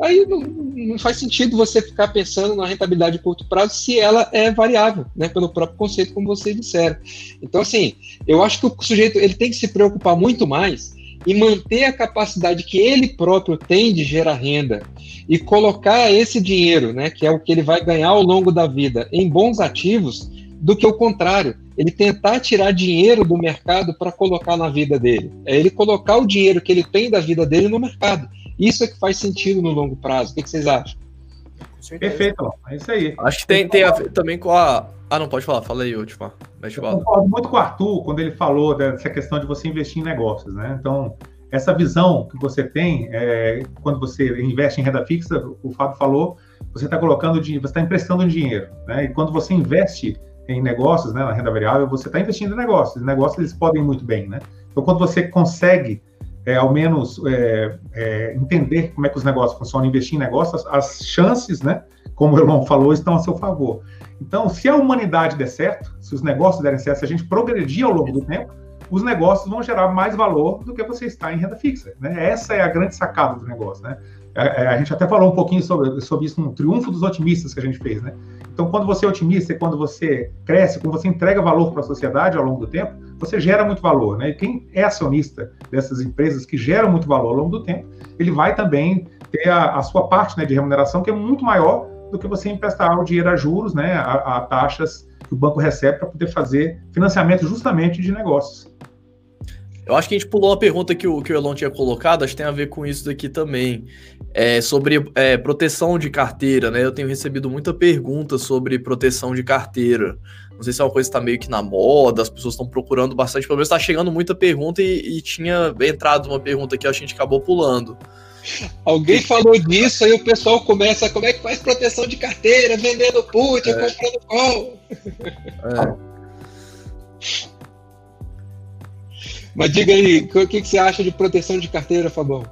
aí não, não, faz sentido você ficar pensando na rentabilidade de curto prazo se ela é variável, né, pelo próprio conceito, como vocês disseram. Então, assim, eu acho que o sujeito ele tem que se preocupar muito mais em manter a capacidade que ele próprio tem de gerar renda e colocar esse dinheiro, né, que é o que ele vai ganhar ao longo da vida, em bons ativos, do que o contrário, ele tentar tirar dinheiro do mercado para colocar na vida dele. É ele colocar o dinheiro que ele tem da vida dele no mercado. Isso é que faz sentido no longo prazo. O que, que vocês acham? Perfeito, é isso aí. Acho que tem, tem a ver também com a. Ah, não, pode falar, fala aí, última. Eu concordo muito com o Arthur quando ele falou dessa questão de você investir em negócios, né? Então, essa visão que você tem, é, quando você investe em renda fixa, o Fábio falou, você está colocando dinheiro, você está emprestando dinheiro, né? E quando você investe em negócios, né, na renda variável, você está investindo em negócios. negócios eles podem muito bem, né? Então, quando você consegue é, ao menos é, é, entender como é que os negócios funcionam, investir em negócios, as chances, né, como o Elon falou, estão a seu favor. Então, se a humanidade der certo, se os negócios derem certo, se a gente progredir ao longo do tempo, os negócios vão gerar mais valor do que você está em renda fixa. Né? Essa é a grande sacada do negócio. Né? A, é, é, a, gente até falou um pouquinho sobre, sobre isso no Triunfo dos Otimistas que a gente fez. Né? Então, quando você é otimista, quando você cresce, quando você entrega valor para a sociedade ao longo do tempo, você gera muito valor. Né? E quem é acionista dessas empresas que geram muito valor ao longo do tempo, ele vai também ter a, a sua parte né, de remuneração que é muito maior do que você emprestar o dinheiro a juros, né, a, a taxas que o banco recebe para poder fazer financiamento justamente de negócios. Eu acho que a gente pulou uma pergunta que o, que o Elon tinha colocado, acho que tem a ver com isso daqui também. É, sobre é, proteção de carteira, né? Eu tenho recebido muita pergunta sobre proteção de carteira. Não sei se é uma coisa que está meio que na moda, as pessoas estão procurando bastante, pelo menos está chegando muita pergunta e, e, tinha entrado uma pergunta que a gente acabou pulando. Alguém falou disso, aí o pessoal começa, como é que faz proteção de carteira, vendendo put, é. comprando call. É. Mas diga aí, o que, que você acha de proteção de carteira, Fabão?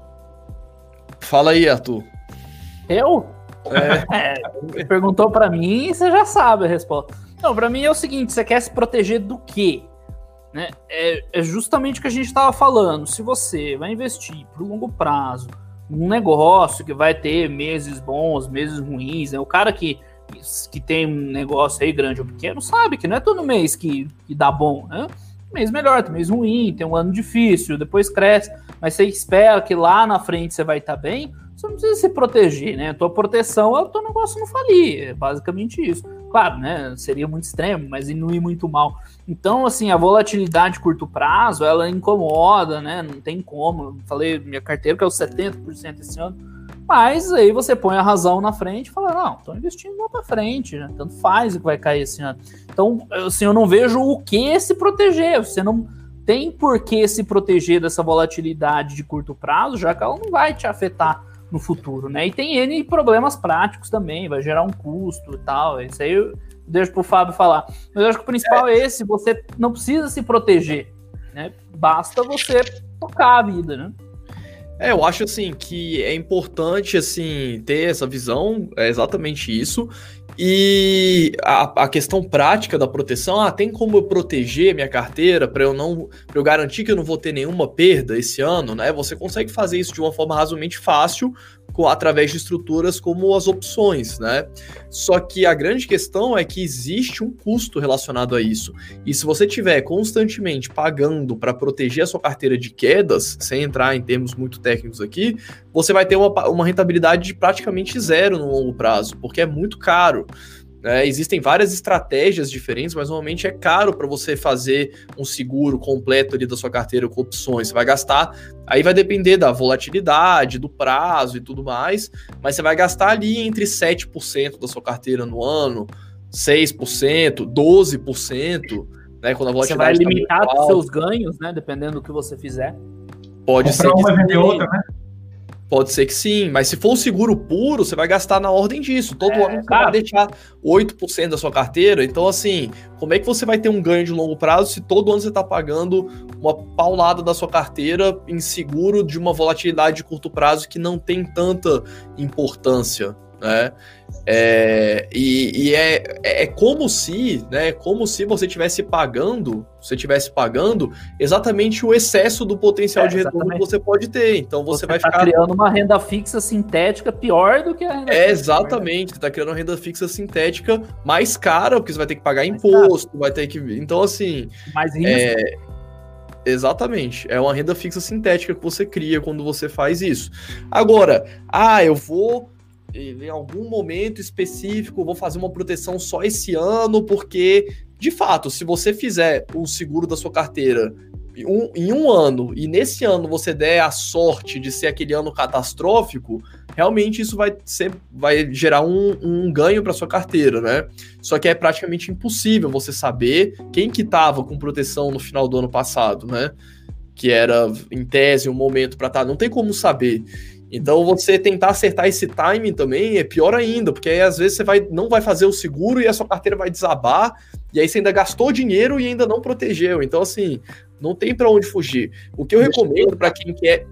Fala aí, Arthur. Eu? É. é perguntou para mim, você já sabe a resposta. Não, para mim é o seguinte: você quer se proteger do quê? Né? É, é justamente o que a gente estava falando. Se você vai investir para longo prazo, um negócio que vai ter meses bons, meses ruins, né? o cara que, que tem um negócio aí grande ou pequeno sabe que não é todo mês que, que dá bom, né? Mês melhor, tem mês ruim, tem um ano difícil, depois cresce, mas você espera que lá na frente você vai estar tá bem, você não precisa se proteger, né? A tua proteção é o teu negócio não falir, é basicamente isso. Claro, né? Seria muito extremo, mas não ir muito mal. Então, assim, a volatilidade de curto prazo, ela incomoda, né? Não tem como. Eu falei, minha carteira que é o 70% esse ano mas aí você põe a razão na frente e fala, não, estou investindo lá para frente, né? Tanto faz o que vai cair esse ano. Então, assim, eu não vejo o que se proteger. Você não tem por que se proteger dessa volatilidade de curto prazo, já que ela não vai te afetar no futuro, né? E tem N problemas práticos também, vai gerar um custo e tal. Isso aí eu deixo pro Fábio falar. Mas eu acho que o principal é, é esse, você não precisa se proteger, né? Basta você tocar a vida, né? É, eu acho assim que é importante assim ter essa visão, é exatamente isso. E a, a, questão prática da proteção, ah, tem como eu proteger minha carteira para eu não, pra eu garantir que eu não vou ter nenhuma perda esse ano, né? Você consegue fazer isso de uma forma razoavelmente fácil com, através de estruturas como as opções, né? Só que a grande questão é que existe um custo relacionado a isso. E se você tiver constantemente pagando para proteger a sua carteira de quedas, sem entrar em termos muito técnicos aqui, você vai ter uma, uma rentabilidade de praticamente zero no longo prazo, porque é muito caro. Né? Existem várias estratégias diferentes, mas normalmente é caro para você fazer um seguro completo ali da sua carteira com opções. Você vai gastar, aí vai depender da volatilidade, do prazo e tudo mais, mas você vai gastar ali entre 7% da sua carteira no ano, 6%, 12%, né? Quando a volatilidade você vai tá limitar tá seus ganhos, né? Dependendo do que você fizer. Pode Comprar ser. Uma vender outra, né? Pode ser que sim, mas se for um seguro puro, você vai gastar na ordem disso. Todo é, ano você vai deixar 8% da sua carteira. Então, assim, como é que você vai ter um ganho de longo prazo se todo ano você está pagando uma paulada da sua carteira em seguro de uma volatilidade de curto prazo que não tem tanta importância? Né? É, e, e é, é como se, né? Como se você estivesse pagando, você estivesse pagando exatamente o excesso do potencial é, de retorno que você pode ter. Então você, você vai tá ficar criando uma renda fixa sintética pior do que a renda é, fixa, Exatamente, você está criando uma renda fixa sintética mais cara, porque você vai ter que pagar mais imposto, caro. vai ter que, então assim, mais risco. É, Exatamente. É uma renda fixa sintética que você cria quando você faz isso. Agora, ah, eu vou em algum momento específico, vou fazer uma proteção só esse ano, porque, de fato, se você fizer o seguro da sua carteira um, em um ano e nesse ano você der a sorte de ser aquele ano catastrófico, realmente isso vai, ser, vai gerar um, um ganho para sua carteira, né? Só que é praticamente impossível você saber quem que estava com proteção no final do ano passado, né? Que era, em tese, um momento para estar. Tá, não tem como saber. Então você tentar acertar esse timing também é pior ainda, porque aí às vezes você vai, não vai fazer o seguro e a sua carteira vai desabar, e aí você ainda gastou dinheiro e ainda não protegeu. Então assim, não tem para onde fugir. O que eu recomendo para quem quer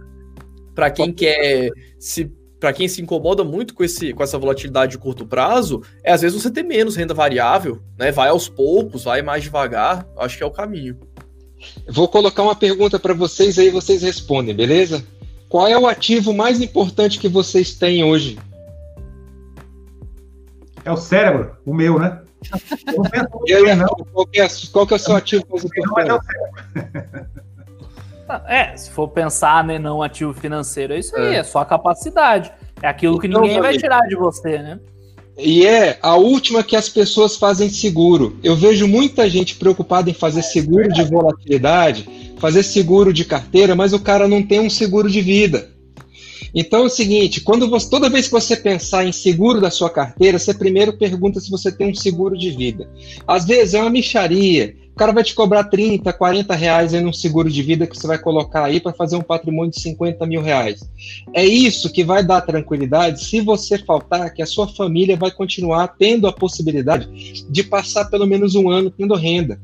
para quem quer se para quem se incomoda muito com, esse, com essa volatilidade de curto prazo, é às vezes você ter menos renda variável, né? Vai aos poucos, vai mais devagar, acho que é o caminho. Vou colocar uma pergunta para vocês aí, vocês respondem, beleza? Qual é o ativo mais importante que vocês têm hoje? É o cérebro, o meu, né? Eu não Qual, que é, qual que é o seu ativo mais importante? É, se for pensar né, não ativo financeiro, é isso aí, é, é só a capacidade. É aquilo que então, ninguém vai tirar de você, né? E é a última que as pessoas fazem seguro. Eu vejo muita gente preocupada em fazer seguro de volatilidade fazer seguro de carteira, mas o cara não tem um seguro de vida. Então é o seguinte, quando você, toda vez que você pensar em seguro da sua carteira, você primeiro pergunta se você tem um seguro de vida. Às vezes é uma micharia. O cara vai te cobrar 30, 40 reais em um seguro de vida que você vai colocar aí para fazer um patrimônio de 50 mil reais. É isso que vai dar tranquilidade se você faltar, que a sua família vai continuar tendo a possibilidade de passar pelo menos um ano tendo renda.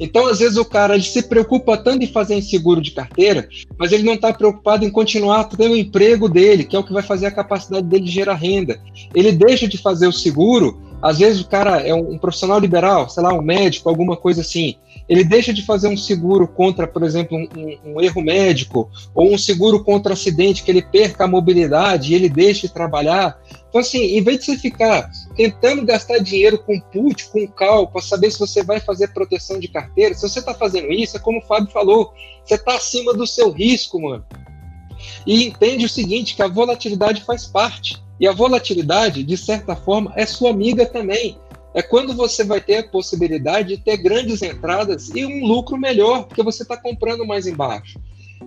Então, às vezes, o cara ele se preocupa tanto em fazer seguro de carteira, mas ele não está preocupado em continuar tendo o emprego dele, que é o que vai fazer a capacidade dele de gerar renda. Ele deixa de fazer o seguro, às vezes o cara é um, um profissional liberal, sei lá, um médico, alguma coisa assim ele deixa de fazer um seguro contra, por exemplo, um, um, erro médico, ou um seguro contra acidente, que ele perca a mobilidade e ele deixe de trabalhar. Então, assim, em vez de você ficar tentando gastar dinheiro com put, com cal, para saber se você vai fazer proteção de carteira, se você está fazendo isso, é como o Fábio falou, você está acima do seu risco, mano. E entende o seguinte, que a volatilidade faz parte. E a volatilidade, de certa forma, é sua amiga também é quando você vai ter a possibilidade de ter grandes entradas e um lucro melhor, porque você está comprando mais embaixo.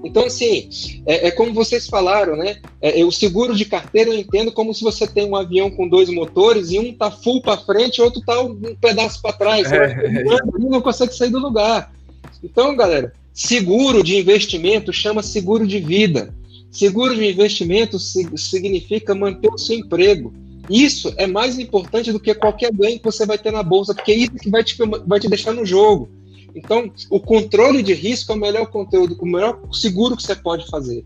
Então, assim, é, é como vocês falaram, né? É, o seguro de carteira eu entendo como se você tem um avião com dois motores e um tá full para frente e outro tá um pedaço para trás. É. Você não consegue sair do lugar. Então, galera, seguro de investimento chama seguro de vida. Seguro de investimento significa manter o seu emprego. Isso é mais importante do que qualquer ganho que você vai ter na bolsa, porque é isso que vai te, vai te deixar no jogo. Então, o controle de risco é o melhor conteúdo, o melhor seguro que você pode fazer.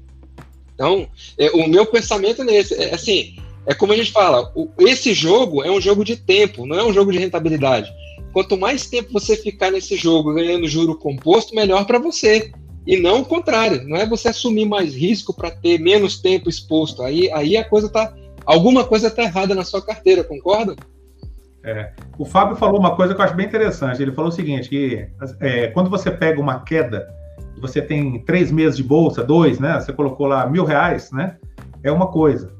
Então, é, o meu pensamento é nesse, é assim, é como a gente fala, o, esse jogo é um jogo de tempo, não é um jogo de rentabilidade. Quanto mais tempo você ficar nesse jogo ganhando juro composto, melhor para você. E não o contrário, não é você assumir mais risco para ter menos tempo exposto. Aí, aí a coisa está alguma coisa está errada na sua carteira, concorda? É. O Fábio falou uma coisa que eu acho bem interessante. Ele falou o seguinte: que é, quando você pega uma queda, você tem três meses de bolsa, dois, né? Você colocou lá mil reais, né? É uma coisa.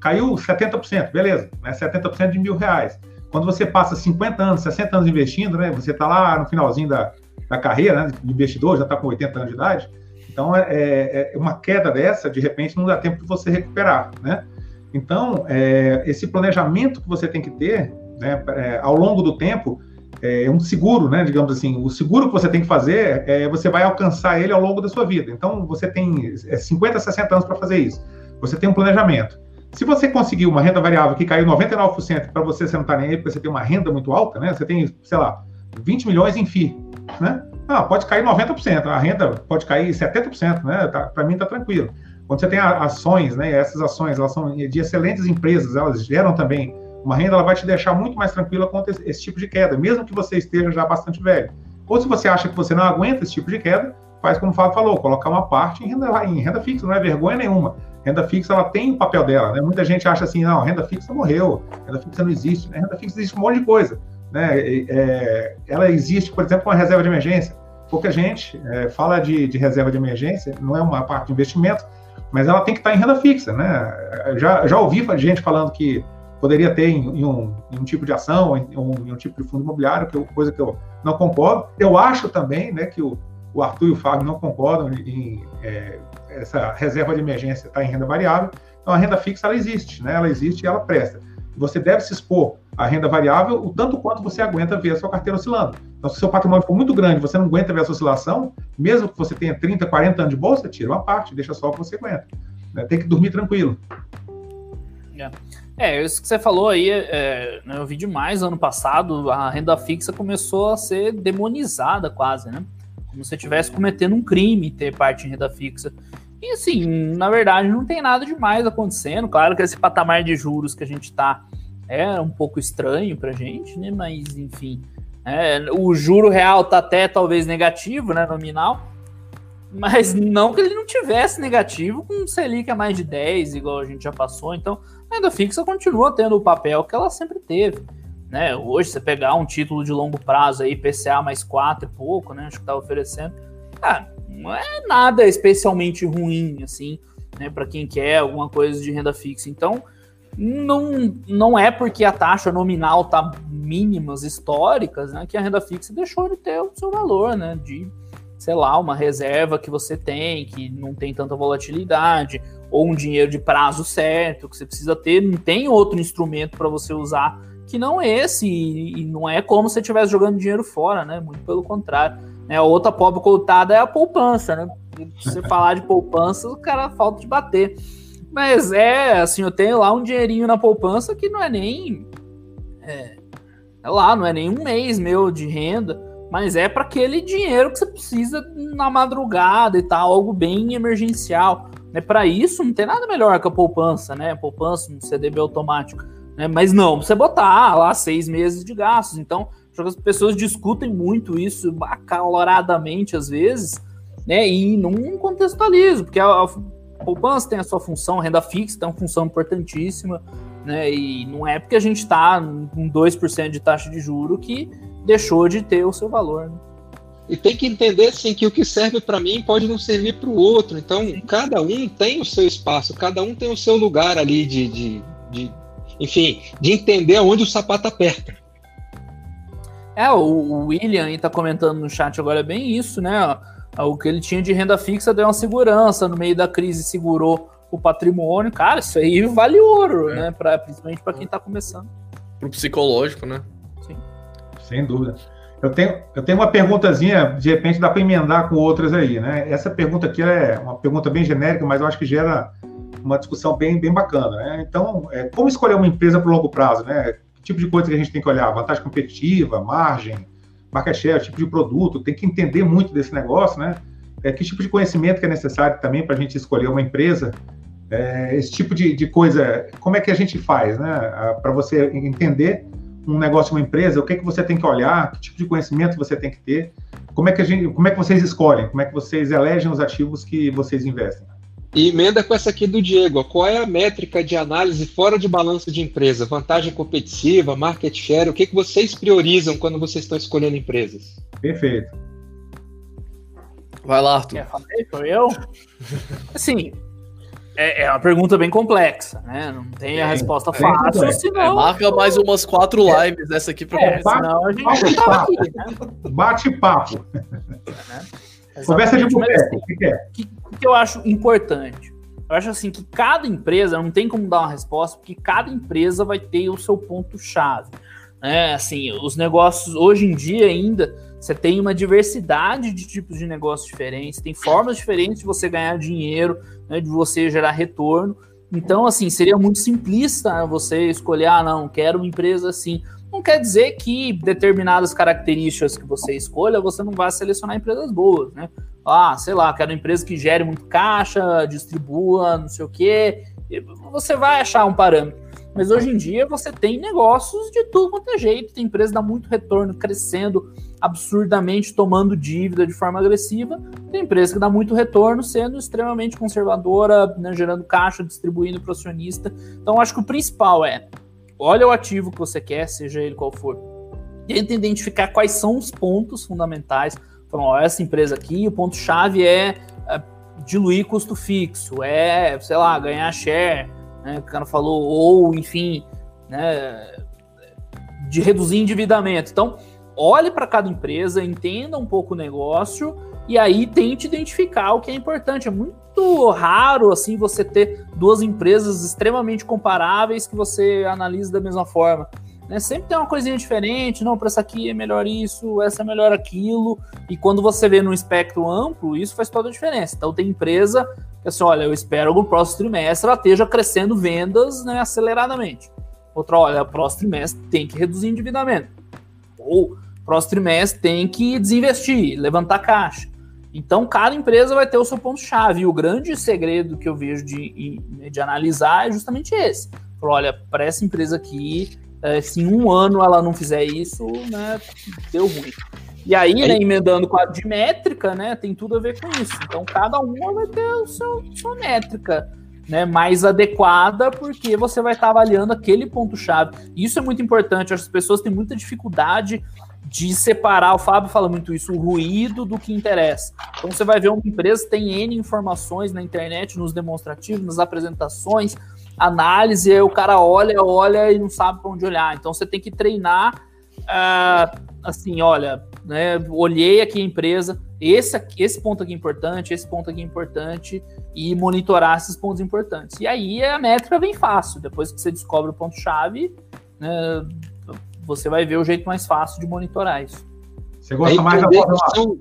Caiu 70%, beleza, né? 70% de mil reais. quando você passa 50 anos, 60 anos investindo, né? Você está lá no finalzinho da, da carreira, né, de investidor, já está com 80 anos de idade. Então, é, é, é, uma queda dessa, de repente, não dá tempo de você recuperar, né? Então, é, esse planejamento que você tem que ter, né, é, ao longo do tempo, é um seguro, né? Digamos assim, o seguro que você tem que fazer é você vai alcançar ele ao longo da sua vida. Então, você tem 50, 60 anos para fazer isso. Você tem um planejamento. Se você conseguir uma renda variável que caiu 99% para você, você não está nem aí, porque você tem uma renda muito alta, né? Você tem, sei lá, 20 milhões em FII, né? Ah, pode cair 90%, a renda pode cair 70%, né? Tá, para mim está tranquilo. Quando você tem ações, né? Essas ações, elas são de excelentes empresas, elas geram também uma renda, ela vai te deixar muito mais tranquila contra esse, esse tipo de queda, mesmo que você esteja já bastante velho. Ou se você acha que você não aguenta esse tipo de queda, faz como o Fábio falou, colocar uma parte em renda, em renda fixa, não é vergonha nenhuma. Renda fixa ela tem o papel dela, né? Muita gente acha assim, não, renda fixa morreu, renda fixa não existe, né? Renda fixa existe um monte de coisa, né? É, ela existe, por exemplo, uma reserva de emergência. Pouca gente é, fala de, de, reserva de emergência, não é uma parte de investimento, mas ela tem que estar em renda fixa, né? Já, já ouvi gente falando que poderia ter em, em, um, em um, tipo de ação, em um, em um, tipo de fundo imobiliário, que eu, coisa que eu não concordo. Eu acho também, né, que o, o Arthur e o Fábio não concordam em, é, essa reserva de emergência está em renda variável, então a renda fixa ela existe, né? Ela existe e ela presta. Você deve se expor à renda variável o tanto quanto você aguenta ver a sua carteira oscilando. Então, se o seu patrimônio for muito grande, você não aguenta ver essa oscilação, mesmo que você tenha 30, 40 anos de bolsa, tira uma parte, deixa só o que você aguenta. Né? Tem que dormir tranquilo. É, isso que você falou aí, é, né, eu vi demais ano passado, a renda fixa começou a ser demonizada quase, né? Como se estivesse cometendo um crime ter parte em renda fixa. E assim, na verdade, não tem nada demais acontecendo. Claro que esse patamar de juros que a gente está é um pouco estranho para a gente, né? Mas enfim, é, o juro real está até talvez negativo, né? Nominal. Mas não que ele não tivesse negativo com Selic a mais de 10, igual a gente já passou. Então, a renda fixa continua tendo o papel que ela sempre teve. Né? Hoje, você pegar um título de longo prazo aí, PCA mais 4 e pouco, né? Acho que está oferecendo. Cara, não é nada especialmente ruim, assim, né, para quem quer alguma coisa de renda fixa. Então, não, não é porque a taxa nominal tá mínimas históricas, né, que a renda fixa deixou de ter o seu valor, né, de, sei lá, uma reserva que você tem, que não tem tanta volatilidade, ou um dinheiro de prazo certo, que você precisa ter, não tem outro instrumento para você usar que não esse, e, não é como se estivesse jogando dinheiro fora, né, muito pelo contrário. Né? A outra pobre cotada é a poupança, né? Se você falar de poupança, o cara falta de bater. Mas é, assim, eu tenho lá um dinheirinho na poupança que não é nem. É, é lá, não é nem um mês meu de renda, mas é para aquele dinheiro que você precisa na madrugada e tal, algo bem emergencial. Né? Para isso, não tem nada melhor que a poupança, né? Poupança, um CDB automático. Né? Mas não, você botar lá seis meses de gastos. Então, as pessoas discutem muito isso acaloradamente às vezes, né? E não contextualizo, porque a, a poupança tem a sua função, a renda fixa tem uma função importantíssima, né? E não é porque a gente está com 2% de taxa de juro que deixou de ter o seu valor. Né? E tem que entender assim, que o que serve para mim pode não servir para o outro. Então, Sim. cada um tem o seu espaço, cada um tem o seu lugar ali de, de, de enfim, de entender onde o sapato aperta. É, o, William está comentando no chat agora é bem isso, né? O que ele tinha de renda fixa deu uma segurança, no meio da crise segurou o patrimônio. Cara, isso aí vale ouro, é. né? Pra, principalmente para quem está começando. Pro psicológico, né? Sim. Sem dúvida. Eu tenho, eu tenho uma perguntazinha, de repente dá para emendar com outras aí, né? Essa pergunta aqui é uma pergunta bem genérica, mas eu acho que gera uma discussão bem, bem bacana, né? Então, é, como escolher uma empresa para longo prazo, né? Tipo de coisa que a gente tem que olhar? Vantagem competitiva, margem, market share, tipo de produto, tem que entender muito desse negócio, né? É, que tipo de conhecimento que é necessário também para a gente escolher uma empresa? É, esse tipo de, de, coisa, como é que a gente faz, né? Para você entender um negócio, uma empresa, o que é que você tem que olhar, que tipo de conhecimento você tem que ter, como é que a gente, como é que vocês escolhem, como é que vocês elegem os ativos que vocês investem? E emenda com essa aqui do Diego. Qual é a métrica de análise fora de balanço de empresa? Vantagem competitiva, market share? O que, que vocês priorizam quando vocês estão escolhendo empresas? Perfeito. Vai lá, Arthur. É, falei, foi eu? Assim, É, é uma pergunta bem complexa, né? Não tem a resposta fácil, senão... É, marca mais umas quatro lives dessa aqui para é, começar. Senão a gente bate papo. Aqui, né? Bate papo. É, Conversa de boteco, o que, é? O que, que eu acho importante? Eu acho assim que cada empresa, não tem como dar uma resposta, porque cada empresa vai ter o seu ponto-chave. Né? Assim, os negócios, hoje em dia ainda, você tem uma diversidade de tipos de negócios diferentes, tem formas diferentes de você ganhar dinheiro, né, de você gerar retorno. Então, assim, seria muito simplista você escolher, ah, não, quero uma empresa assim. Não quer dizer que determinadas características que você escolha, você não vai selecionar empresas boas, né? Ah, sei lá, quero uma empresa que gere muito caixa, distribua, não sei o quê. Você vai achar um parâmetro. Mas hoje em dia você tem negócios de tudo quanto é jeito, tem empresa que dá muito retorno, crescendo absurdamente, tomando dívida de forma agressiva, tem empresa que dá muito retorno, sendo extremamente conservadora, né, gerando caixa, distribuindo para o acionista. Então, acho que o principal é, olha o ativo que você quer, seja ele qual for, tenta identificar quais são os pontos fundamentais. Falam, ó, essa empresa aqui, o ponto-chave é, é diluir custo fixo, é, sei lá, ganhar share, né, o cara falou, ou enfim, né, de reduzir endividamento. Então, olhe para cada empresa, entenda um pouco o negócio e aí tente identificar o que é importante. É muito raro assim você ter duas empresas extremamente comparáveis que você analisa da mesma forma. Né? Sempre tem uma coisinha diferente, não, para essa aqui é melhor isso, essa é melhor aquilo. E quando você vê num espectro amplo, isso faz toda a diferença. Então tem empresa que assim, olha, eu espero que no próximo trimestre ela esteja crescendo vendas né, aceleradamente. Outra, olha, o próximo trimestre tem que reduzir endividamento. Ou próximo trimestre tem que desinvestir, levantar caixa. Então, cada empresa vai ter o seu ponto-chave. E o grande segredo que eu vejo de, de analisar é justamente esse. olha, para essa empresa aqui, é, se em um ano ela não fizer isso, né, deu ruim. E aí, né, emendando com a de métrica, né, tem tudo a ver com isso. Então, cada uma vai ter o seu, sua métrica né, mais adequada, porque você vai estar avaliando aquele ponto-chave. Isso é muito importante. As pessoas têm muita dificuldade de separar, o Fábio fala muito isso, o ruído do que interessa. Então você vai ver uma empresa tem N informações na internet, nos demonstrativos, nas apresentações, análise, aí o cara olha, olha e não sabe para onde olhar. Então você tem que treinar uh, assim, olha, né, olhei aqui a empresa, esse, esse ponto aqui é importante, esse ponto aqui é importante, e monitorar esses pontos importantes. E aí a métrica vem fácil, depois que você descobre o ponto-chave, né, você vai ver o jeito mais fácil de monitorar isso. Você gosta mais da são,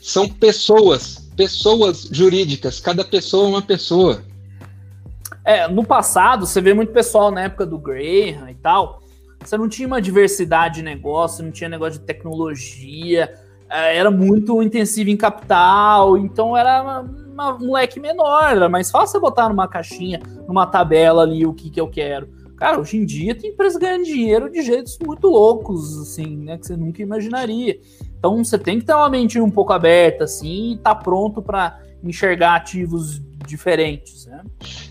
são pessoas, pessoas jurídicas, cada pessoa é uma pessoa. É, no passado, você vê muito pessoal na época do Graham e tal, você não tinha uma diversidade de negócio, não tinha negócio de tecnologia, é, era muito intensivo em capital, então era um leque menor, era mais fácil botar numa caixinha, numa tabela ali o que, que eu quero. Cara, hoje em dia tem empresas ganhando dinheiro de jeitos muito loucos, assim, né? Que você nunca imaginaria. Então você tem que ter uma mente um pouco aberta, assim, e tá pronto para enxergar ativos diferentes, né?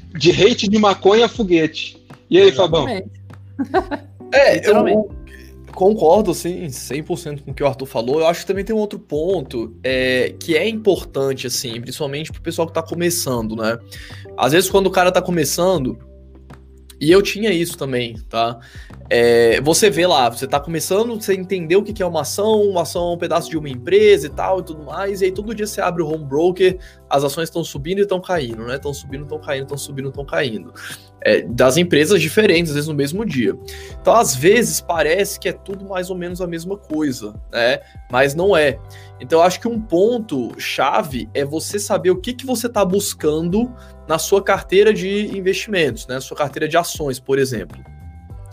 De hate de maconha a foguete. E aí, Fabão? é, eu concordo, assim, 100% com o que o Arthur falou. Eu acho que também tem um outro ponto é, que é importante, assim, principalmente pro pessoal que tá começando, né? Às vezes, quando o cara tá começando, e eu tinha isso também, tá? É, você vê lá, você tá começando, você entendeu o que é uma ação, uma ação é um pedaço de uma empresa e tal e tudo mais, e aí todo dia você abre o home broker, as ações estão subindo e estão caindo, né? Estão subindo, estão caindo, estão subindo, estão caindo. É, das empresas diferentes, às vezes no mesmo dia. Então, às vezes, parece que é tudo mais ou menos a mesma coisa, né? Mas não é. Então, acho que um ponto chave é você saber o que, que você está buscando na sua carteira de investimentos, né? Sua carteira de ações, por exemplo.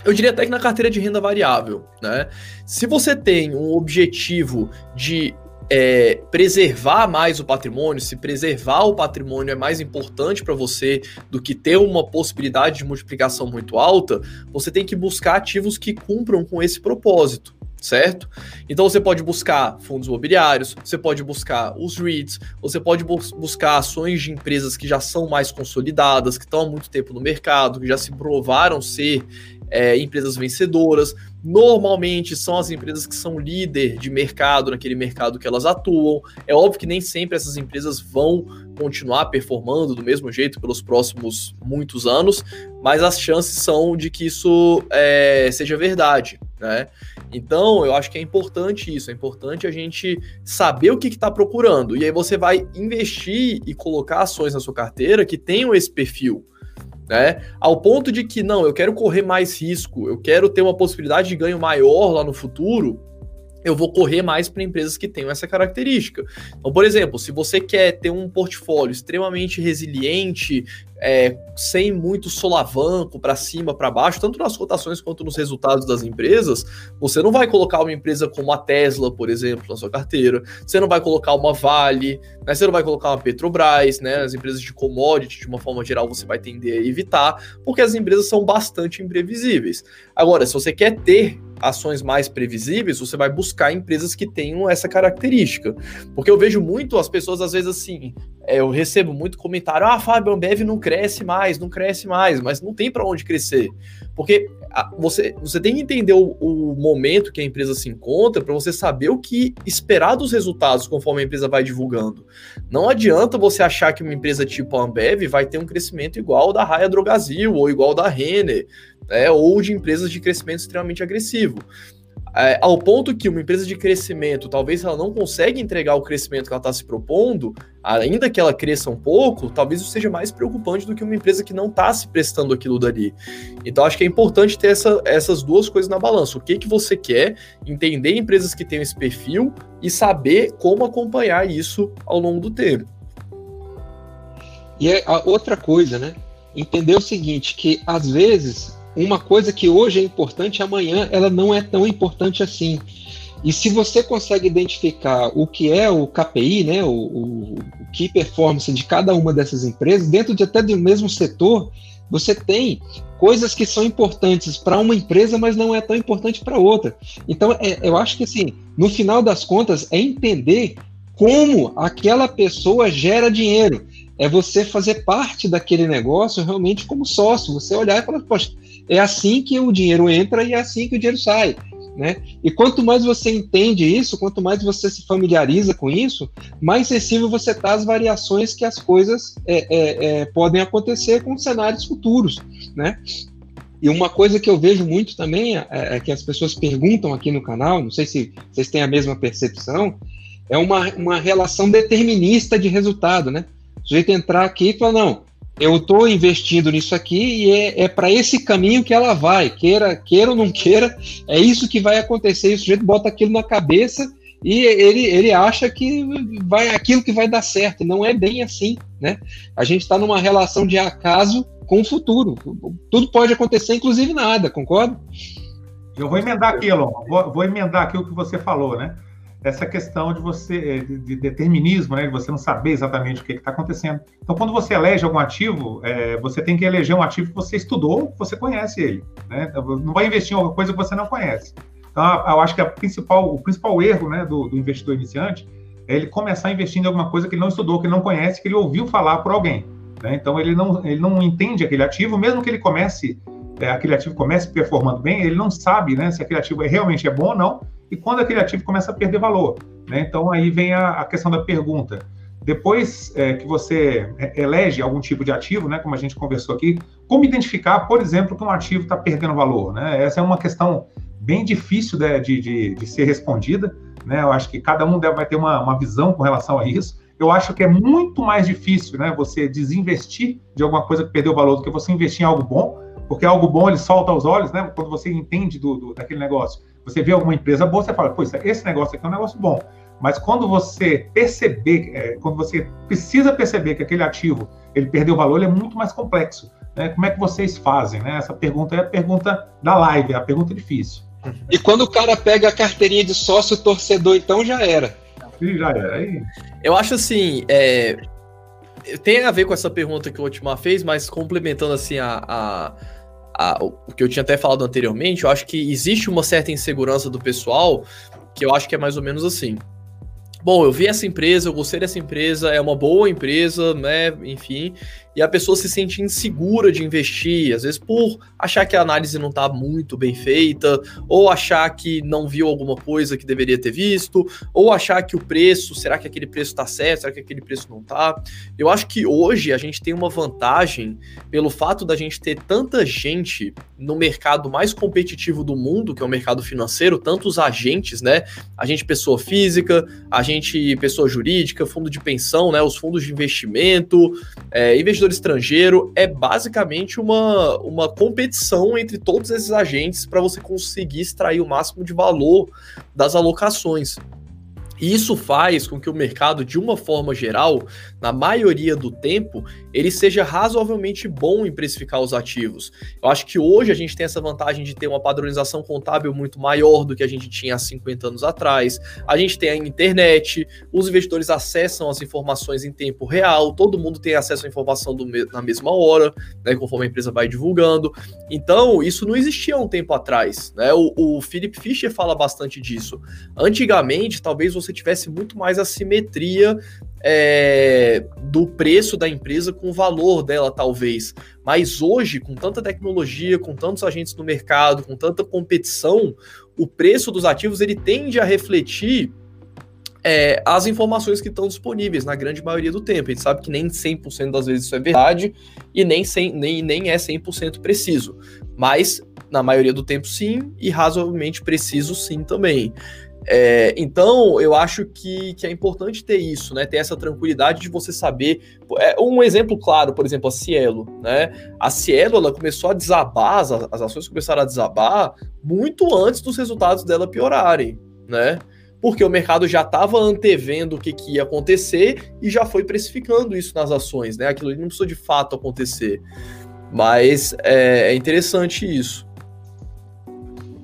Eu diria até que na carteira de renda variável, né? Se você tem um objetivo de é, preservar mais o patrimônio, se preservar o patrimônio é mais importante para você do que ter uma possibilidade de multiplicação muito alta, você tem que buscar ativos que cumpram com esse propósito certo? Então você pode buscar fundos imobiliários, você pode buscar os REITs, você pode bus buscar ações de empresas que já são mais consolidadas, que estão há muito tempo no mercado, que já se provaram ser é, empresas vencedoras. Normalmente são as empresas que são líder de mercado naquele mercado que elas atuam. É óbvio que nem sempre essas empresas vão continuar performando do mesmo jeito pelos próximos muitos anos, mas as chances são de que isso é, seja verdade, né? Então, eu acho que é importante isso, é importante a gente saber o que está procurando. E aí você vai investir e colocar ações na sua carteira que tenham esse perfil né? Ao ponto de que, não, eu quero correr mais risco, eu quero ter uma possibilidade de ganho maior lá no futuro, eu vou correr mais para empresas que tenham essa característica. Então, por exemplo, se você quer ter um portfólio extremamente resiliente, é, sem muito solavanco para cima, para baixo, tanto nas cotações quanto nos resultados das empresas, você não vai colocar uma empresa como a Tesla, por exemplo, na sua carteira, você não vai colocar uma Vale, né, você não vai colocar uma Petrobras, né, as empresas de commodity, de uma forma geral, você vai tender a evitar, porque as empresas são bastante imprevisíveis. Agora, se você quer ter ações mais previsíveis, você vai buscar empresas que tenham essa característica. Porque eu vejo muito as pessoas, às vezes, assim, é, eu recebo muito comentário: ah, Fábio, Ambev não cresce mais, não cresce mais, mas não tem para onde crescer. Porque a, você, você tem que entender o, o, momento que a empresa se encontra para você saber o que esperar dos resultados conforme a empresa vai divulgando. Não adianta você achar que uma empresa tipo a Ambev vai ter um crescimento igual da Raia Drogazil ou igual da Renner, né, ou de empresas de crescimento extremamente agressivo é, ao ponto que uma empresa de crescimento, talvez ela não consiga entregar o crescimento que ela está se propondo, ainda que ela cresça um pouco, talvez isso seja mais preocupante do que uma empresa que não está se prestando aquilo dali. Então, acho que é importante ter essa, essas duas coisas na balança. O que, que você quer, entender empresas que têm esse perfil e saber como acompanhar isso ao longo do tempo. E é a outra coisa, né? Entender o seguinte, que às vezes uma coisa que hoje é importante, amanhã ela não é tão importante assim. E se você consegue identificar o que é o KPI, né, o, o, o Key Performance de cada uma dessas empresas, dentro de até do mesmo setor, você tem coisas que são importantes para uma empresa, mas não é tão importante para outra. Então, é, eu acho que assim, no final das contas, é entender como aquela pessoa gera dinheiro. É você fazer parte daquele negócio realmente como sócio. Você olhar e falar, poxa, é assim que o dinheiro entra e é assim que o dinheiro sai. Né? E quanto mais você entende isso, quanto mais você se familiariza com isso, mais sensível você está às variações que as coisas é, é, é, podem acontecer com cenários futuros. Né? E uma coisa que eu vejo muito também é, é, que as pessoas perguntam aqui no canal, não sei se vocês têm a mesma percepção, é uma, uma relação determinista de resultado, né? O sujeito entrar aqui e falar, não, eu estou investindo nisso aqui e é, é para esse caminho que ela vai, queira, queira ou não queira, é isso que vai acontecer. E o sujeito bota aquilo na cabeça e ele, ele acha que vai aquilo que vai dar certo. Não é bem assim, né? A gente está numa relação de acaso com o futuro. Tudo pode acontecer, inclusive nada, concorda? Eu vou emendar aqui, Elon. Vou, vou emendar aqui o que você falou, né? Essa questão de você de, de determinismo, né? De você não saber exatamente o que está acontecendo. Então, quando você elege algum ativo, é, você tem que eleger um ativo que você estudou, que você conhece ele. Né? Então, não vai investir em alguma coisa que você não conhece. Então, eu acho que principal, o principal erro né, do, do investidor iniciante é ele começar investindo em alguma coisa que ele não estudou, que ele não conhece, que ele ouviu falar por alguém. Né? Então, ele não, ele não entende aquele ativo, mesmo que ele comece, é, aquele ativo comece performando bem, ele não sabe né, se aquele ativo é, realmente é bom ou não, e quando aquele ativo começa a perder valor. Né? Então, aí vem a, a questão da pergunta. Depois é, que você é, elege algum tipo de ativo, né, como a gente conversou aqui, como identificar, por exemplo, que um ativo está perdendo valor? Né? Essa é uma questão bem difícil de, de, de, de ser respondida. Né? Eu acho que cada um deve, vai ter uma, uma visão com relação a isso. Eu acho que é muito mais difícil né, você desinvestir de alguma coisa que perdeu valor do que você investir em algo bom, porque algo bom ele solta os olhos, né? Quando você entende do, do daquele negócio. Você vê alguma empresa boa, você fala, pô, esse negócio aqui é um negócio bom. Mas quando você perceber, é, quando você precisa perceber que aquele ativo ele perdeu valor, ele é muito mais complexo. Né? Como é que vocês fazem? Né? Essa pergunta é a pergunta da live, é a pergunta difícil. E quando o cara pega a carteirinha de sócio torcedor, então já era. Sim, já era. Aí... Eu acho assim, é... tem a ver com essa pergunta que o Otmar fez, mas complementando assim a, a a, o que eu tinha até falado anteriormente, eu acho que existe uma certa insegurança do pessoal, que eu acho que é mais ou menos assim. bom, eu vi essa empresa, eu gostei dessa empresa, é uma boa empresa, né? Enfim, e a pessoa se sente insegura de investir, às vezes por achar que a análise não está muito bem feita, ou achar que não viu alguma coisa que deveria ter visto, ou achar que o preço, será que aquele preço está certo, será que aquele preço não está? Eu acho que hoje a gente tem uma vantagem pelo fato da gente ter tanta gente no mercado mais competitivo do mundo, que é o mercado financeiro, tantos agentes, né? A gente pessoa física, a gente pessoa jurídica, fundo de pensão, né? Os fundos de investimento, é, investidores investidor estrangeiro é basicamente uma, uma competição entre todos esses agentes para você conseguir extrair o máximo de valor das alocações. E isso faz com que o mercado, de uma forma geral, na maioria do tempo, ele seja razoavelmente bom em precificar os ativos. Eu acho que hoje a gente tem essa vantagem de ter uma padronização contábil muito maior do que a gente tinha há 50 anos atrás. A gente tem a internet, os investidores acessam as informações em tempo real, todo mundo tem acesso à informação na mesma hora, né, conforme a empresa vai divulgando. Então, isso não existia um tempo atrás. Né? O, o Philip Fischer fala bastante disso. Antigamente, talvez você tivesse muito mais assimetria é, do preço da empresa com o valor dela, talvez. Mas hoje, com tanta tecnologia, com tantos agentes no mercado, com tanta competição, o preço dos ativos ele tende a refletir é, as informações que estão disponíveis na grande maioria do tempo. A gente sabe que nem 100% das vezes isso é verdade e nem, 100, nem, nem é 100% preciso. Mas na maioria do tempo sim e razoavelmente preciso sim também. É, então, eu acho que, que é importante ter isso, né? Ter essa tranquilidade de você saber. É, um exemplo claro, por exemplo, a Cielo, né? A Cielo ela começou a desabar, as, as ações começaram a desabar muito antes dos resultados dela piorarem, né? Porque o mercado já estava antevendo o que, que, ia acontecer e já foi precificando isso nas ações, né? Aquilo não precisou de fato acontecer. Mas é, é interessante isso.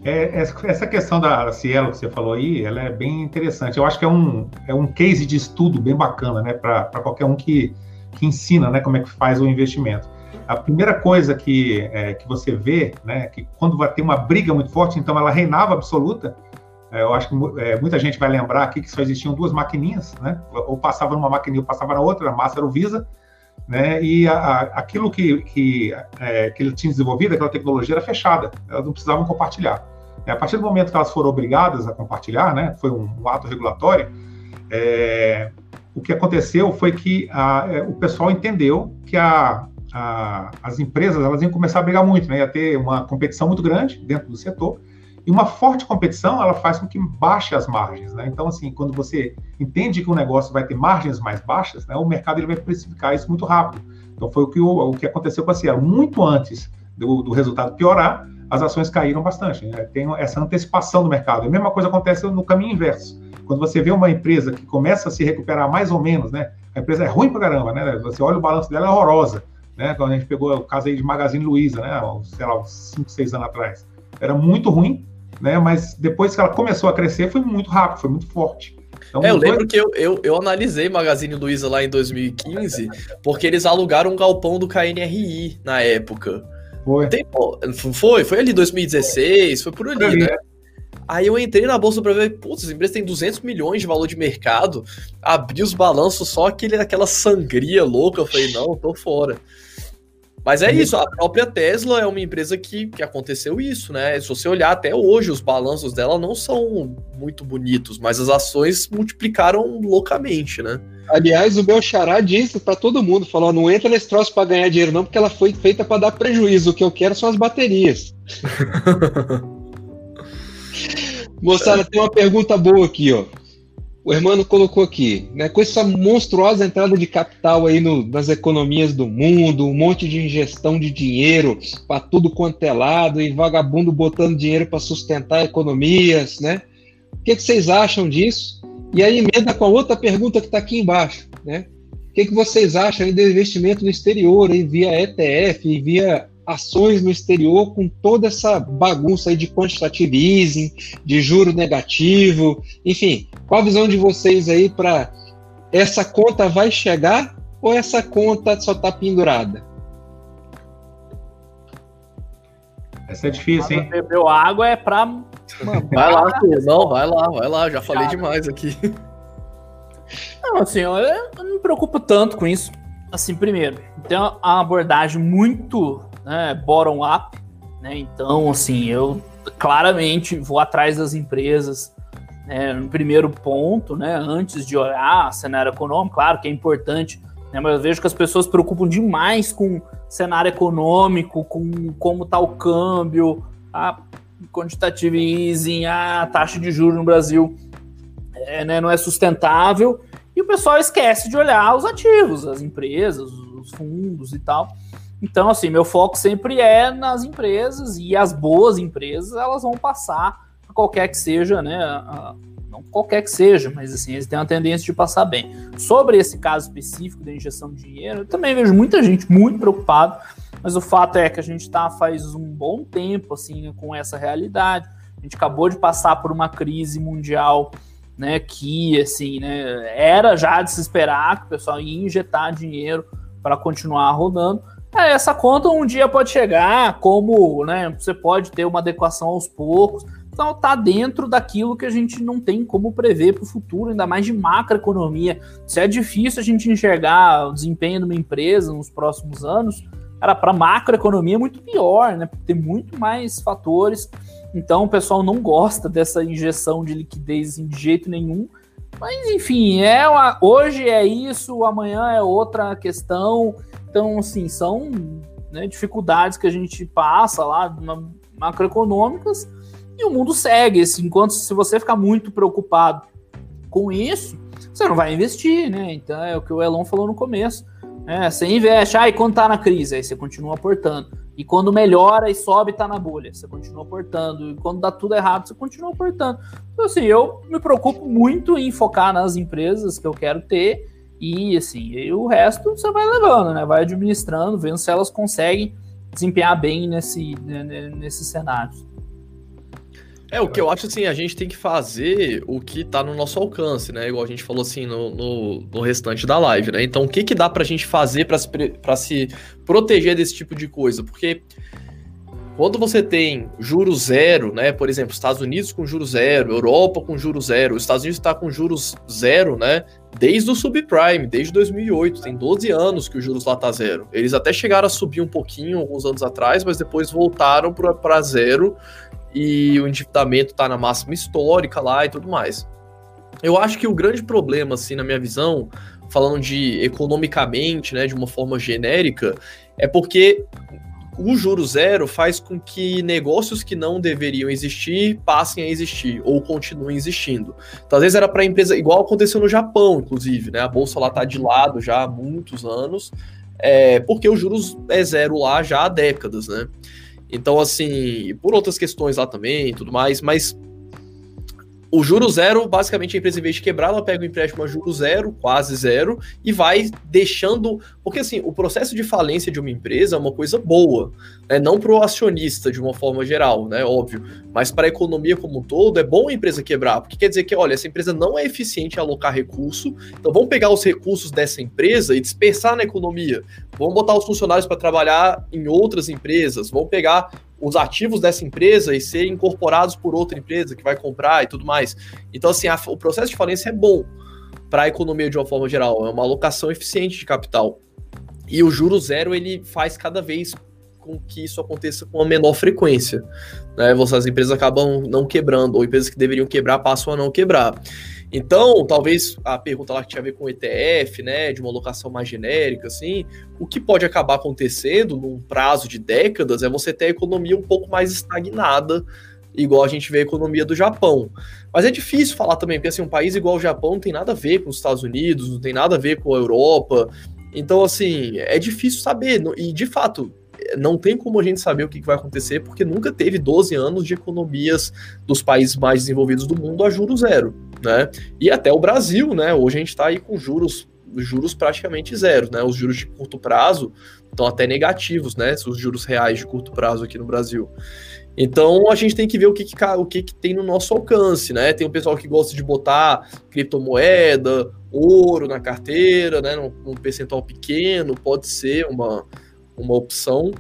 É, essa questão da Cielo que você falou aí, ela é bem interessante. Eu acho que é um, é um case de estudo bem bacana, né, para qualquer um que, que ensina, né, como é que faz o investimento. A primeira coisa que, é, que você vê, né, que quando vai ter uma briga muito forte, então ela reinava absoluta. É, eu acho que é, muita gente vai lembrar aqui que só existiam duas maquininhas, né, ou passava numa maquininha ou passava na outra, a massa era o Visa, né, e a, a, aquilo que, que, é, que ele tinha desenvolvido, aquela tecnologia era fechada, elas não precisavam compartilhar. É, a partir do momento que elas foram obrigadas a compartilhar, né, foi um, um ato regulatório, é, o que aconteceu foi que a, é, o pessoal entendeu que a, a, as empresas elas iam começar a brigar muito, né, ia ter uma competição muito grande dentro do setor, e uma forte competição ela faz com que baixe as margens. Né? Então, assim, quando você entende que o negócio vai ter margens mais baixas, né, o mercado ele vai precificar isso muito rápido. Então, foi o que, o, o que aconteceu com a Cielo. Muito antes do, do resultado piorar, as ações caíram bastante. Né? Tem essa antecipação do mercado. A mesma coisa acontece no caminho inverso. Quando você vê uma empresa que começa a se recuperar mais ou menos, né? A empresa é ruim pra caramba, né? Você olha o balanço dela, é horrorosa. Né? Quando a gente pegou o caso aí de Magazine Luiza, né? Sei lá, uns 5, 6 anos atrás. Era muito ruim, né? Mas depois que ela começou a crescer, foi muito rápido, foi muito forte. Então, é, eu lembro que eu, eu, eu, analisei Magazine Luiza lá em 2015, porque eles alugaram um galpão do KNRI na época. Foi. Tempo, foi, foi ali 2016, foi por ali, né? Aí eu entrei na bolsa para ver, putz, essa empresa tem 200 milhões de valor de mercado, abri os balanços, só aquele, aquela sangria louca, eu falei, não, tô fora. Mas é isso, a própria Tesla é uma empresa que, que aconteceu isso, né? Se você olhar até hoje, os balanços dela não são muito bonitos, mas as ações multiplicaram loucamente, né? Aliás, o meu xará disse para todo mundo, falou, não entra nesse troço para ganhar dinheiro não, porque ela foi feita para dar prejuízo, o que eu quero são as baterias. Moçada, tem uma pergunta boa aqui, ó. O Hermano colocou aqui, né, com essa monstruosa entrada de capital aí no, nas economias do mundo, um monte de ingestão de dinheiro para tudo quanto é lado e vagabundo botando dinheiro para sustentar economias, né? O que, que vocês acham disso? E aí emenda com a outra pergunta que está aqui embaixo, né? O que, que vocês acham do investimento no exterior, aí, via ETF, via ações no exterior, com toda essa bagunça aí de quantitative easing, de juro negativo, enfim, qual a visão de vocês aí para essa conta vai chegar ou essa conta só está pendurada? Essa é difícil, hein? Bebeu água é para Mano, vai lá, não, vai lá, vai lá, já falei demais aqui. Não, assim, eu, eu não me preocupo tanto com isso. Assim, primeiro, tem uma abordagem muito né, bottom-up, né? Então, assim, eu claramente vou atrás das empresas né, no primeiro ponto, né? Antes de olhar cenário econômico, claro que é importante, né, mas eu vejo que as pessoas se preocupam demais com cenário econômico, com como está o câmbio, a quantitative easing, a taxa de juros no Brasil é, né, não é sustentável, e o pessoal esquece de olhar os ativos, as empresas, os fundos e tal. Então, assim, meu foco sempre é nas empresas e as boas empresas, elas vão passar qualquer que seja, né? A, não qualquer que seja, mas assim, eles têm uma tendência de passar bem. Sobre esse caso específico da injeção de dinheiro, eu também vejo muita gente muito preocupada, mas o fato é que a gente está faz um bom tempo assim com essa realidade. A gente acabou de passar por uma crise mundial, né, que assim, né, era já de se esperar que o pessoal ia injetar dinheiro para continuar rodando. É, essa conta um dia pode chegar, como né, você pode ter uma adequação aos poucos. Então tá dentro daquilo que a gente não tem como prever para o futuro, ainda mais de macroeconomia. Se é difícil a gente enxergar o desempenho de uma empresa nos próximos anos, cara, para macroeconomia é muito pior, né? Tem muito mais fatores. Então o pessoal não gosta dessa injeção de liquidez assim, de jeito nenhum. Mas enfim, é uma, hoje é isso, amanhã é outra questão. Então, assim, são né, dificuldades que a gente passa lá, macroeconômicas, e o mundo segue. Assim, enquanto se você ficar muito preocupado com isso, você não vai investir, né? Então é o que o Elon falou no começo. É, você investe, e quando tá na crise, aí você continua aportando. E quando melhora e sobe, tá na bolha, você continua aportando. E quando dá tudo errado, você continua aportando. Então, assim, eu me preocupo muito em focar nas empresas que eu quero ter e assim, e o resto você vai levando, né? Vai administrando, vendo se elas conseguem desempenhar bem nesse, né, né nesses cenários. É, o que eu acho assim, a gente tem que fazer o que tá no nosso alcance, né? Igual a gente falou assim no, no, no restante da live, né? Então, o que que dá pra gente fazer para se, pra se proteger desse tipo de coisa? Porque quando você tem juros zero, né? Por exemplo, Estados Unidos com juros zero, Europa com juros zero, os Estados Unidos está com juros zero, né? Desde o subprime, desde 2008, tem 12 anos que o juros lá tá zero. Eles até chegaram a subir um pouquinho alguns anos atrás, mas depois voltaram para zero e o endividamento está na máxima histórica lá e tudo mais. Eu acho que o grande problema, assim, na minha visão, falando de economicamente, né, de uma forma genérica, é porque o juro zero faz com que negócios que não deveriam existir passem a existir ou continuem existindo. Então, às vezes era para empresa, igual aconteceu no Japão, inclusive, né? A bolsa lá está de lado já há muitos anos, é, porque os juros é zero lá já há décadas, né? Então, assim, por outras questões lá também e tudo mais, mas o juro zero, basicamente, a empresa, em vez de quebrar, ela pega o empréstimo a juro zero, quase zero, e vai deixando. Porque, assim, o processo de falência de uma empresa é uma coisa boa, né? não para o acionista, de uma forma geral, né? Óbvio. Mas para a economia como um todo, é bom a empresa quebrar, porque quer dizer que, olha, essa empresa não é eficiente em alocar recurso, então vamos pegar os recursos dessa empresa e dispersar na economia. Vamos botar os funcionários para trabalhar em outras empresas, vamos pegar os ativos dessa empresa e serem incorporados por outra empresa que vai comprar e tudo mais. Então, assim, a, o processo de falência é bom para a economia de uma forma geral, é uma alocação eficiente de capital. E o juro zero ele faz cada vez com que isso aconteça com uma menor frequência. Né? As empresas acabam não quebrando, ou empresas que deveriam quebrar passam a não quebrar. Então, talvez a pergunta lá que tinha a ver com ETF, né, de uma alocação mais genérica, assim, o que pode acabar acontecendo num prazo de décadas é você ter a economia um pouco mais estagnada, igual a gente vê a economia do Japão. Mas é difícil falar também, porque assim, um país igual o Japão não tem nada a ver com os Estados Unidos, não tem nada a ver com a Europa. Então, assim, é difícil saber. E, de fato, não tem como a gente saber o que vai acontecer, porque nunca teve 12 anos de economias dos países mais desenvolvidos do mundo a juro zero, né? E até o Brasil, né? Hoje a gente está aí com juros juros praticamente zero, né? Os juros de curto prazo estão até negativos, né? Os juros reais de curto prazo aqui no Brasil. Então a gente tem que ver o que, que o que, que, tem no nosso alcance, né? Tem um pessoal que gosta de botar criptomoeda, ouro na carteira, né? Num, num percentual pequeno, pode ser uma, uma opção.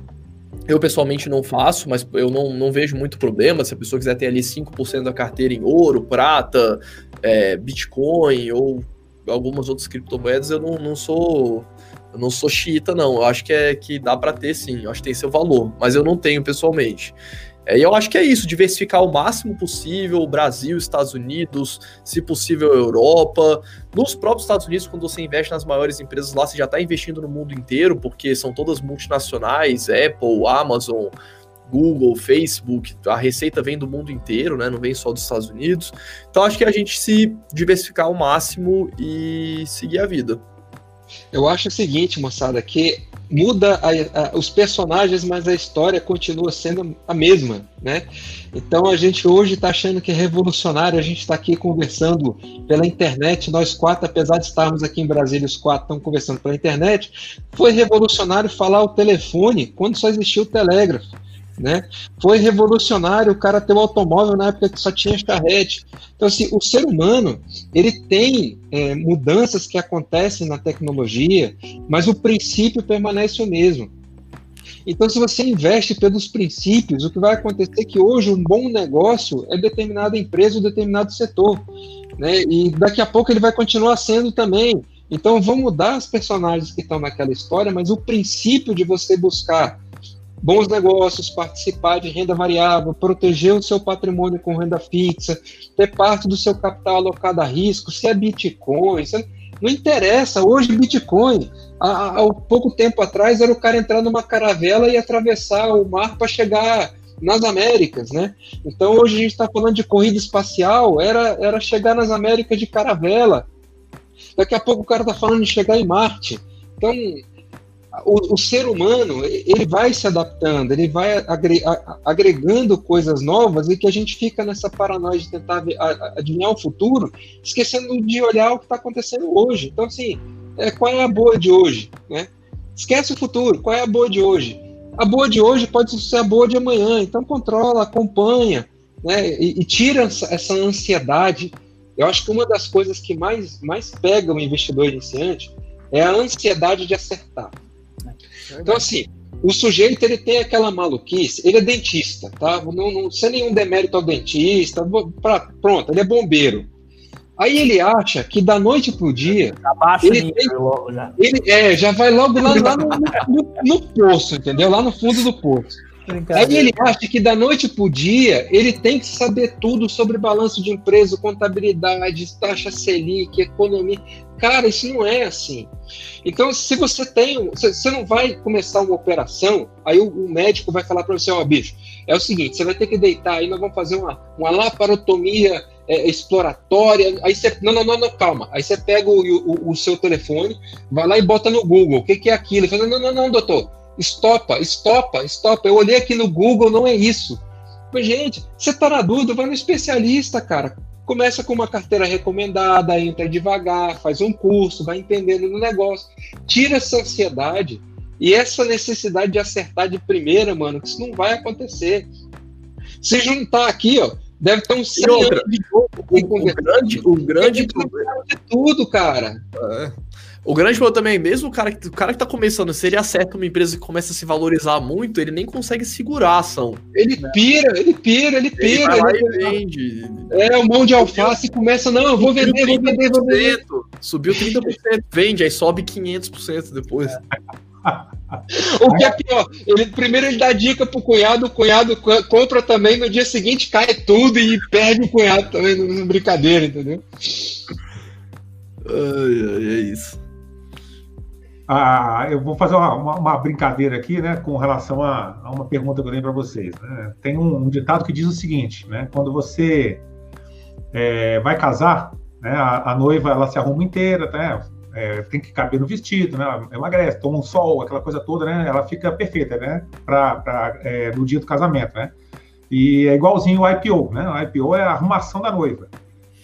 Eu pessoalmente não faço, mas eu não, não vejo muito problema. Se a pessoa quiser ter ali 5% da carteira em ouro, prata, é, Bitcoin ou algumas outras criptomoedas, eu não, não sou eu não sou xiita, não. Eu acho que é que dá para ter sim, eu acho que tem seu valor, mas eu não tenho pessoalmente. É, e eu acho que é isso, diversificar o máximo possível, Brasil, Estados Unidos, se possível Europa. Nos próprios Estados Unidos, quando você investe nas maiores empresas lá, você já está investindo no mundo inteiro, porque são todas multinacionais, Apple, Amazon, Google, Facebook, a receita vem do mundo inteiro, né? Não vem só dos Estados Unidos. Então acho que a gente se diversificar ao máximo e seguir a vida. Eu acho o seguinte, moçada, que muda a, a, os personagens, mas a história continua sendo a mesma, né? Então a gente hoje está achando que é revolucionário, a gente está aqui conversando pela internet, nós quatro, apesar de estarmos aqui em Brasília, os quatro estão conversando pela internet, foi revolucionário falar o telefone quando só existia o telégrafo né? Foi revolucionário o cara ter um automóvel na época que só tinha charrete. Então, assim, o ser humano, ele tem é, mudanças que acontecem na tecnologia, mas o princípio permanece o mesmo. Então, se você investe pelos princípios, o que vai acontecer é que hoje um bom negócio é determinada empresa ou determinado setor. Né? E daqui a pouco ele vai continuar sendo também. Então, vão mudar os personagens que estão naquela história, mas o princípio de você buscar bons negócios, participar de renda variável, proteger o seu patrimônio com renda fixa, ter parte do seu capital alocado a risco, se é Bitcoin, se é... não interessa. Hoje, Bitcoin, há, há pouco tempo atrás, era o cara entrar numa caravela e atravessar o mar para chegar nas Américas, né? Então hoje a gente está falando de corrida espacial, era, era chegar nas Américas de caravela. Daqui a pouco o cara está falando de chegar em Marte. Então o, o, ser humano ele vai se adaptando, ele vai agregando coisas novas e que a gente fica nessa paranoia de tentar adivinhar o futuro, esquecendo de olhar o que está acontecendo hoje. Então, assim, é, qual é a boa de hoje? Né? Esquece o futuro, qual é a boa de hoje? A boa de hoje pode ser a boa de amanhã, então controla, acompanha, né? e, e tira essa, essa ansiedade. Eu acho que uma das coisas que mais, mais pega o investidor iniciante é a ansiedade de acertar. Então, assim, o sujeito ele tem aquela maluquice, ele é dentista, tá? Não, não sem nenhum demérito ao dentista, pra, pronto, ele é bombeiro. Aí ele acha que da noite pro dia. Abaixa ele, tem, logo já. ele é, já vai logo lá, lá no, no, no, poço, entendeu? Lá no fundo do poço. Aí ele acha que da noite pro dia ele tem que saber tudo sobre balanço de empresa, contabilidade, taxa Selic, economia. Cara, isso não é assim. Então, se você tem, você não vai começar uma operação, aí o, o médico vai falar para você, ó, oh, bicho, é o seguinte, você vai ter que deitar aí, nós vamos fazer uma, uma laparotomia é, exploratória. Aí você, não, não, não, não, calma. Aí você pega o, o, o, seu telefone, vai lá e bota no Google, o que, que é aquilo? Ele fala, não, não, não, doutor, estopa, estopa, estopa. Eu olhei aqui no Google, não é isso. Mas, gente, você tá na dúvida, vai no especialista, cara. Começa com uma carteira recomendada, entra devagar, faz um curso, vai entendendo no negócio. Tira essa ansiedade e essa necessidade de acertar de primeira, mano, que isso não vai acontecer. Se juntar aqui, ó, deve ter um 100 anos de jogo. O, o, grande, o grande problema de tudo, cara. É. O grande problema também, mesmo o cara, que, o cara que tá começando, se ele acerta uma empresa que começa a se valorizar muito, ele nem consegue segurar a ação. Ele né? pira, ele pira, ele pira. Ele, ele vende. É, um mão de alface e começa, não, eu vou vender, vou vender, vou vender. Subiu 30%, vende, aí sobe 500% depois. o que é pior, ele primeiro ele dá dica pro cunhado, o cunhado compra também, no dia seguinte cai tudo e perde o cunhado também, no brincadeira, entendeu? Ai, ai, é isso. Ah, eu vou fazer uma, uma, uma, brincadeira aqui, né, com relação a, a uma pergunta que eu tenho para vocês. Né? Tem um, um, ditado que diz o seguinte, né, quando você é, vai casar, né, a, a, noiva ela se arruma inteira, né, é, tem que caber no vestido, né, emagrece, toma um sol, aquela coisa toda, né, ela fica perfeita, né, para é, no dia do casamento, né. E é igualzinho o IPO, né, o IPO é a arrumação da noiva.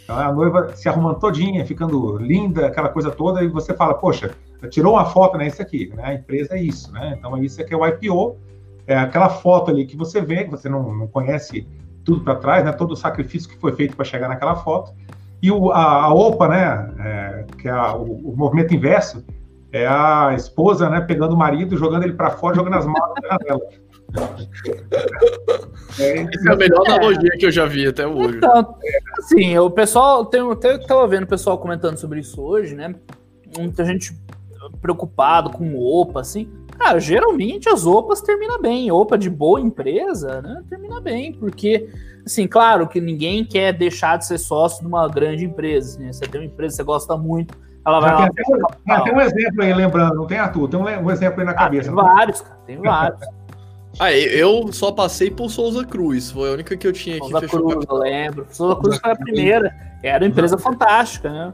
Então, a noiva se arrumando todinha, ficando linda, aquela coisa toda, e você fala, poxa, tirou uma foto, né? Isso aqui, né? A empresa é isso, né? Então, isso aqui é o IPO, é aquela foto ali que você vê, que você não, não conhece tudo para trás, né? Todo o sacrifício que foi feito para chegar naquela foto. E o, a, a OPA, né? É, que é a, o, o, movimento inverso, é a esposa, né? Pegando o marido, jogando ele para fora, jogando as malas na janela. É, Essa é a melhor é. analogia que eu já vi até hoje. Então, assim, o pessoal, tem, até eu tava vendo o pessoal comentando sobre isso hoje, né? Muita gente preocupado com OPA, assim. Cara, geralmente as OPAs terminam bem. OPA de boa empresa, né? Termina bem, porque, assim, claro que ninguém quer deixar de ser sócio de uma grande empresa. Assim, você tem uma empresa que você gosta muito, ela vai lá. Tem, tem, tem um exemplo aí, lembrando, não tem Arthur, tem um, um exemplo aí na ah, cabeça. Tem vários, cara, tem vários. Ah, eu só passei por Souza Cruz, foi a única que eu tinha aqui. Souza Cruz, eu lembro. Souza Cruz foi a primeira, era uma empresa fantástica, né?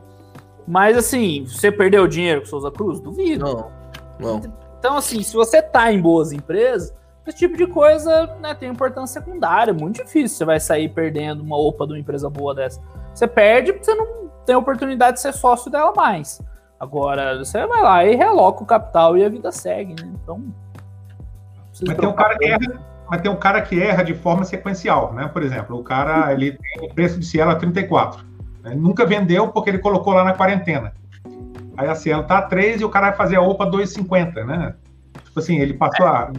Mas assim, você perdeu dinheiro com Souza Cruz? Duvido. Não, não. Então, assim, se você tá em boas empresas, esse tipo de coisa né, tem importância secundária. Muito difícil você vai sair perdendo uma OPA de uma empresa boa dessa. Você perde porque você não tem a oportunidade de ser sócio dela mais. Agora, você vai lá e reloca o capital e a vida segue, né? Então, mas tem, um cara que erra, mas tem um cara que erra de forma sequencial, né? Por exemplo, o cara ele tem o preço de Cielo a 34. Né? Nunca vendeu porque ele colocou lá na quarentena. Aí a Cielo tá a 3 e o cara vai fazer a OPA 2,50, né? Tipo assim, ele passou a.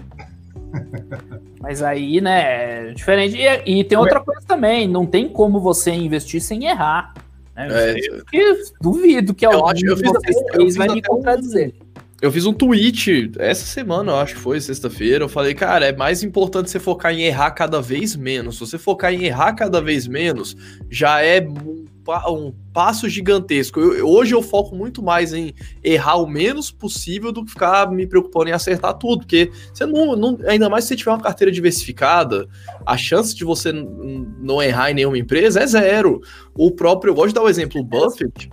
Mas aí, né, é diferente. E, e, tem outra coisa também, não tem como você investir sem errar. Né? É, duvido que algum de vocês vai me contradizer. Eu fiz um tweet essa semana, eu acho que foi, sexta-feira. Eu falei, cara, é mais importante você focar em errar cada vez menos. Se você focar em errar cada vez menos, já é um, um passo gigantesco. Eu, hoje eu foco muito mais em errar o menos possível do que ficar me preocupando em acertar tudo. Porque você não, não ainda mais se você tiver uma carteira diversificada, a chance de você não errar em nenhuma empresa é zero. O próprio, eu gosto de dar o exemplo, o Buffett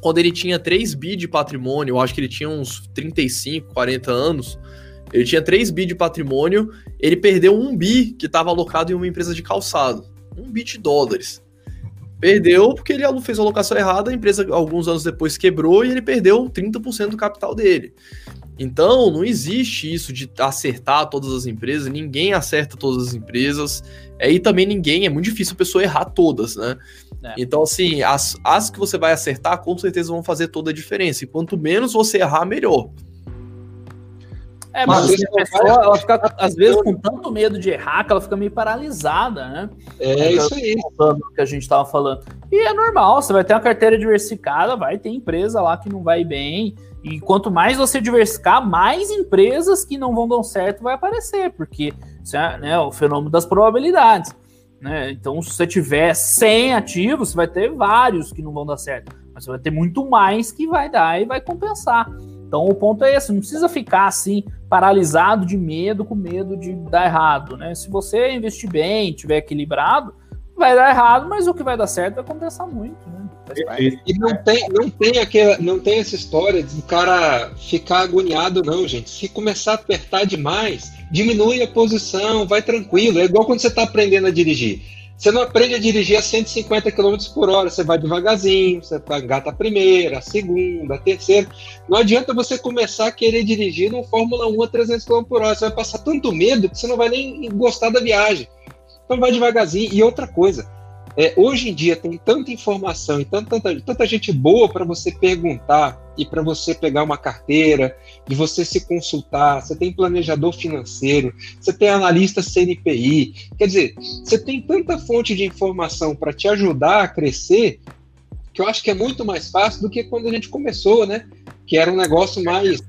quando ele tinha 3 bi de patrimônio, eu acho que ele tinha uns 35, 40 anos, ele tinha 3 bi de patrimônio, ele perdeu 1 bi que estava alocado em uma empresa de calçado. 1 bi de dólares. Perdeu porque ele fez a alocação errada, a empresa alguns anos depois quebrou e ele perdeu 30% do capital dele. Então, não existe isso de acertar todas as empresas, ninguém acerta todas as empresas, é, e também ninguém, é muito difícil a pessoa errar todas, né? É. Então, assim, as, as que você vai acertar, com certeza vão fazer toda a diferença, e quanto menos você errar, melhor. É, mas, mas a pessoa, ela fica, às vezes, com tanto medo de errar que ela fica meio paralisada, né? É isso aí. Que a gente estava falando. E é normal, você vai ter uma carteira diversificada, vai ter empresa lá que não vai bem, e quanto mais você diversificar, mais empresas que não vão dar certo vai aparecer, porque é né, o fenômeno das probabilidades. Né? Então, se você tiver 100 ativos, você vai ter vários que não vão dar certo, mas você vai ter muito mais que vai dar e vai compensar. Então, o ponto é esse: não precisa ficar assim, paralisado de medo, com medo de dar errado. Né? Se você investir bem, tiver equilibrado, vai dar errado, mas o que vai dar certo vai compensar muito. Né? E não tem, não tem aquela, não tem essa história de o cara ficar agoniado, não, gente. Se começar a apertar demais, diminui a posição, vai tranquilo. É igual quando você está aprendendo a dirigir. Você não aprende a dirigir a 150 km por hora, você vai devagarzinho, você engata a primeira, a segunda, a terceira. Não adianta você começar a querer dirigir no Fórmula 1 a 300 km por hora, você vai passar tanto medo que você não vai nem gostar da viagem. Então vai devagarzinho. E outra coisa, é, hoje em dia tem tanta informação e tanta, tanta, tanta gente boa para você perguntar e para você pegar uma carteira, de você se consultar. Você tem planejador financeiro, você tem analista CNPI. Quer dizer, você tem tanta fonte de informação para te ajudar a crescer que eu acho que é muito mais fácil do que quando a gente começou, né? Que era um negócio mais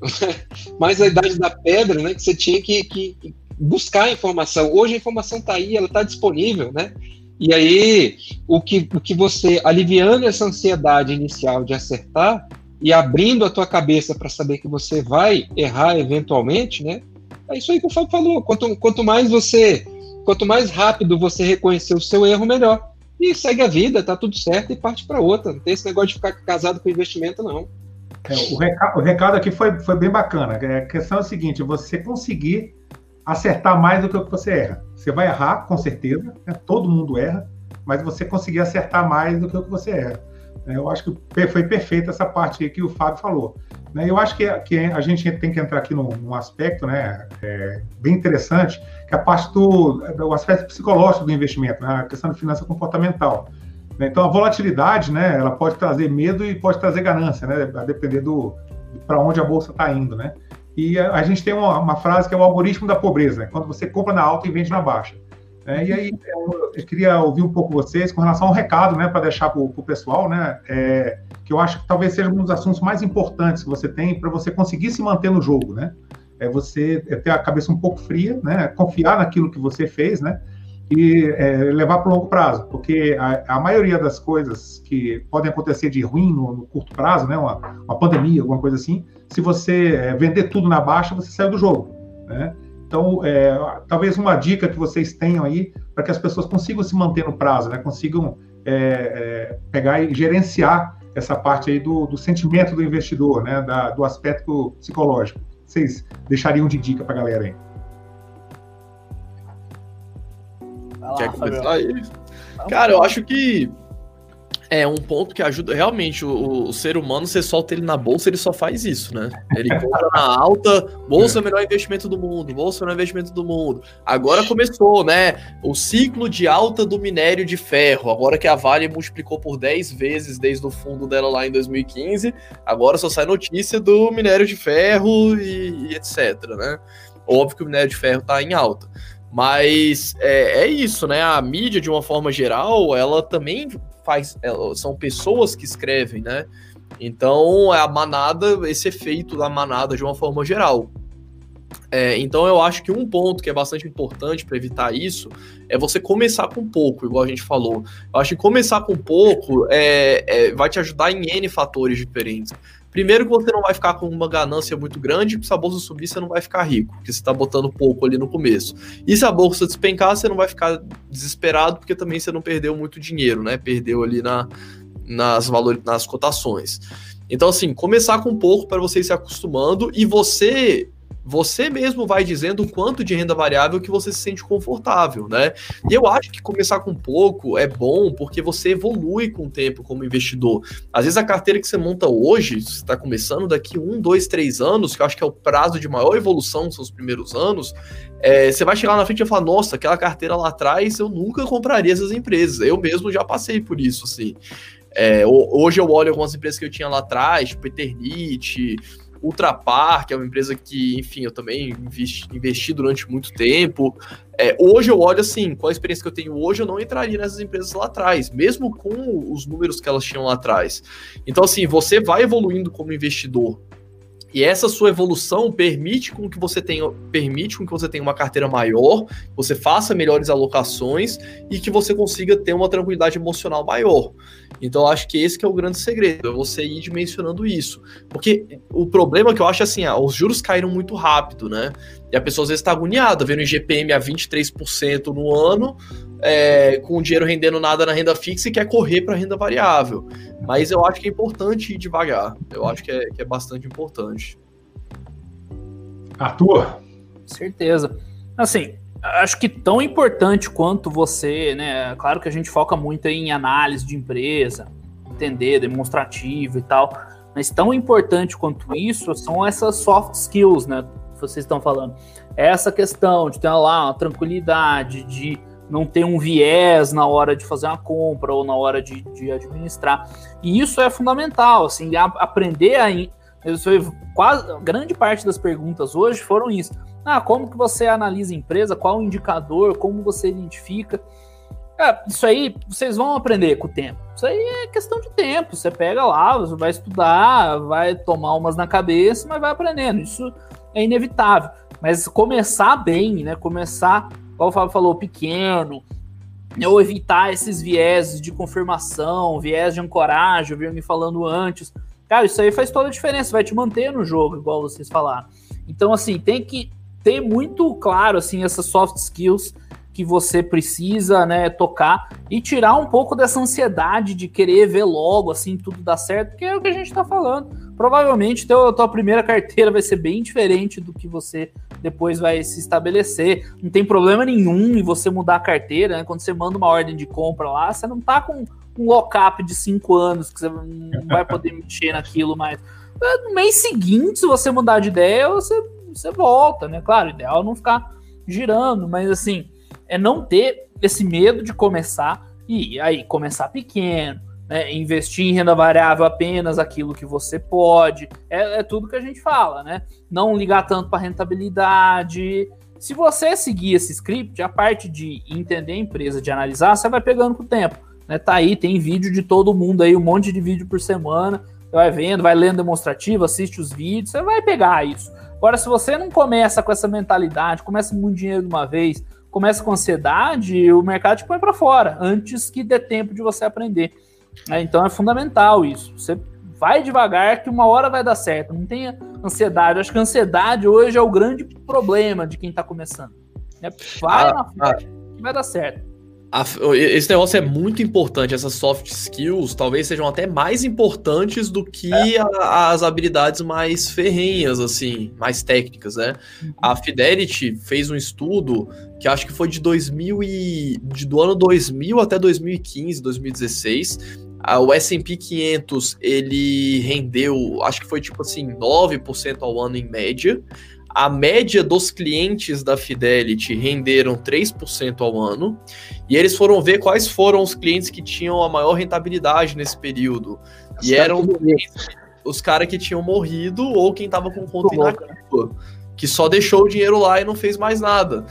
mais a idade da pedra, né? Que você tinha que, que buscar informação. Hoje a informação está aí, ela está disponível, né? E aí, o que, o que você, aliviando essa ansiedade inicial de acertar e abrindo a tua cabeça para saber que você vai errar eventualmente, né? É isso aí que o Fábio falou. Quanto, quanto mais você, quanto mais rápido você reconhecer o seu erro, melhor. E segue a vida, tá tudo certo e parte para outra. Não tem esse negócio de ficar casado com investimento, não. É, o, recado, o, recado, aqui foi, foi bem bacana. A questão é a seguinte: você conseguir acertar mais do que o que você erra. Você vai errar, com certeza, né? todo mundo erra, mas você conseguir acertar mais do que o que você erra. É, eu acho que foi perfeita essa parte que o Fábio falou. Né? Eu acho que, a gente tem que entrar aqui num, aspecto né, é, bem interessante, que é a parte do, do aspecto psicológico do investimento, né? a questão da finança comportamental. Né? Então, a volatilidade, né, ela pode trazer medo e pode trazer ganância, né, a depender do para onde a bolsa está indo, né? E a, a gente tem uma, uma, frase que é o algoritmo da pobreza, quando você compra na alta e vende na baixa. É, e aí eu, eu, queria ouvir um pouco vocês com relação ao recado, né, para deixar para o pessoal, né, é, que eu acho que talvez seja um dos assuntos mais importantes que você tem para você conseguir se manter no jogo, né? É você ter a cabeça um pouco fria, né, confiar naquilo que você fez, né, e é, levar para o longo prazo, porque a, a, maioria das coisas que podem acontecer de ruim no, no curto prazo, né, uma, uma, pandemia, alguma coisa assim, se você é, vender tudo na baixa, você sai do jogo, né? Então, é, talvez uma dica que vocês tenham aí para que as pessoas consigam se manter no prazo, né? Consigam é, é, pegar e gerenciar essa parte aí do, do sentimento do investidor, né? Da, do aspecto psicológico. Vocês deixariam de dica para a galera aí? Lá, Quer começar aí? Cara, eu acho que é um ponto que ajuda realmente o, o, ser humano, você solta ele na bolsa, ele só faz isso, né? Ele compra na alta, bolsa é o melhor investimento do mundo, bolsa é o melhor investimento do mundo. Agora começou, né? O ciclo de alta do minério de ferro. Agora que a Vale multiplicou por 10 vezes desde o fundo dela lá em 2015, agora só sai notícia do minério de ferro e, e etc, né? Óbvio que o minério de ferro tá em alta. Mas é, é, isso, né? A mídia, de uma forma geral, ela também faz. Ela, são pessoas que escrevem, né? Então, é a manada, esse efeito da manada de uma forma geral. É, então, eu acho que um ponto que é bastante importante para evitar isso é você começar com pouco, igual a gente falou. Eu acho que começar com pouco é, é vai te ajudar em N fatores diferentes. Primeiro que você não vai ficar com uma ganância muito grande, se a bolsa subir, você não vai ficar rico, porque você está botando pouco ali no começo. E se a bolsa despencar, você não vai ficar desesperado, porque também você não perdeu muito dinheiro, né? Perdeu ali na, nas, valor, nas cotações. Então, assim, começar com pouco para você ir se acostumando e você você mesmo vai dizendo o quanto de renda variável que você se sente confortável, né? E eu acho que começar com pouco é bom porque você evolui com o tempo como investidor. Às vezes a carteira que você monta hoje, você está começando daqui um, dois, três anos, que eu acho que é o prazo de maior evolução, são os primeiros anos, é, você vai chegar na frente e falar, nossa, aquela carteira lá atrás eu nunca compraria essas empresas. Eu mesmo já passei por isso, assim. É, hoje eu olho algumas empresas que eu tinha lá atrás, tipo Eternite, Ultrapar, que é uma empresa que, enfim, eu também investi, investi durante muito tempo. É, hoje eu olho assim, com a experiência que eu tenho hoje, eu não entraria nessas empresas lá atrás, mesmo com os números que elas tinham lá atrás. Então, assim, você vai evoluindo como investidor e essa sua evolução permite com que você tenha, permite com que você tenha uma carteira maior, você faça melhores alocações e que você consiga ter uma tranquilidade emocional maior. Então, acho que esse que é o grande segredo, é você ir dimensionando isso. Porque o problema que eu acho é assim, ah, os juros caíram muito rápido, né? E a pessoa às vezes está agoniada, vendo o IGPM a 23% no ano, é, com o dinheiro rendendo nada na renda fixa e quer correr para a renda variável. Mas eu acho que é importante ir devagar. Eu acho que é, que é bastante importante. Arthur? Certeza. Assim, acho que tão importante quanto você, né? Claro que a gente foca muito em análise de empresa, entender, demonstrativo e tal. Mas tão importante quanto isso são essas soft skills, né? Que vocês estão falando. Essa questão de ter lá uma tranquilidade, de não ter um viés na hora de fazer uma compra ou na hora de, de administrar. E isso é fundamental, assim, a, aprender a. Quase, grande parte das perguntas hoje foram isso. Ah, como que você analisa a empresa? Qual o indicador? Como você identifica? É, isso aí vocês vão aprender com o tempo. Isso aí é questão de tempo. Você pega lá, você vai estudar, vai tomar umas na cabeça, mas vai aprendendo. Isso é inevitável. Mas começar bem, né? Começar como o Fábio falou, pequeno, ou evitar esses viés de confirmação, viés de ancoragem, eu me falando antes. Cara, isso aí faz toda a diferença, vai te manter no jogo, igual vocês falaram. Então, assim, tem que ter muito claro, assim, essas soft skills que você precisa, né, tocar e tirar um pouco dessa ansiedade de querer ver logo, assim, tudo dar certo, que é o que a gente tá falando. Provavelmente teu, tua primeira carteira vai ser bem diferente do que você depois vai se estabelecer. Não tem problema nenhum em você mudar a carteira, né? Quando você manda uma ordem de compra lá, você não tá com um lock-up de cinco anos que você não vai poder mexer naquilo mais. No mês seguinte, se você mudar de ideia, você, você volta, né? Claro, o ideal é não ficar girando, mas assim, é não ter esse medo de começar e aí começar pequeno, né? investir em renda variável apenas aquilo que você pode. É, é tudo que a gente fala, né? Não ligar tanto para rentabilidade. Se você seguir esse script, a parte de entender a empresa, de analisar, você vai pegando com o tempo. Né? Tá aí, tem vídeo de todo mundo aí, um monte de vídeo por semana. Você vai vendo, vai lendo demonstrativo, assiste os vídeos, você vai pegar isso. Agora, se você não começa com essa mentalidade, começa muito dinheiro de uma vez, começa com ansiedade, o mercado te põe para fora, antes que dê tempo de você aprender. É, então é fundamental isso. Você vai devagar que uma hora vai dar certo. Não tenha ansiedade. Eu acho que a ansiedade hoje é o grande problema de quem está começando. É, vai ah, na frente ah, que vai dar certo. A, esse negócio é muito importante. Essas soft skills talvez sejam até mais importantes do que é. a, as habilidades mais ferrenhas, assim, mais técnicas, né? Uhum. A Fidelity fez um estudo que acho que foi de 2000 e de, do ano 2000 até 2015, 2016. O S&P 500 ele rendeu, acho que foi tipo assim 9% ao ano em média a média dos clientes da Fidelity renderam 3% ao ano, e eles foram ver quais foram os clientes que tinham a maior rentabilidade nesse período. Os e eram os caras que tinham morrido ou quem estava com conta inativa, que só deixou o dinheiro lá e não fez mais nada.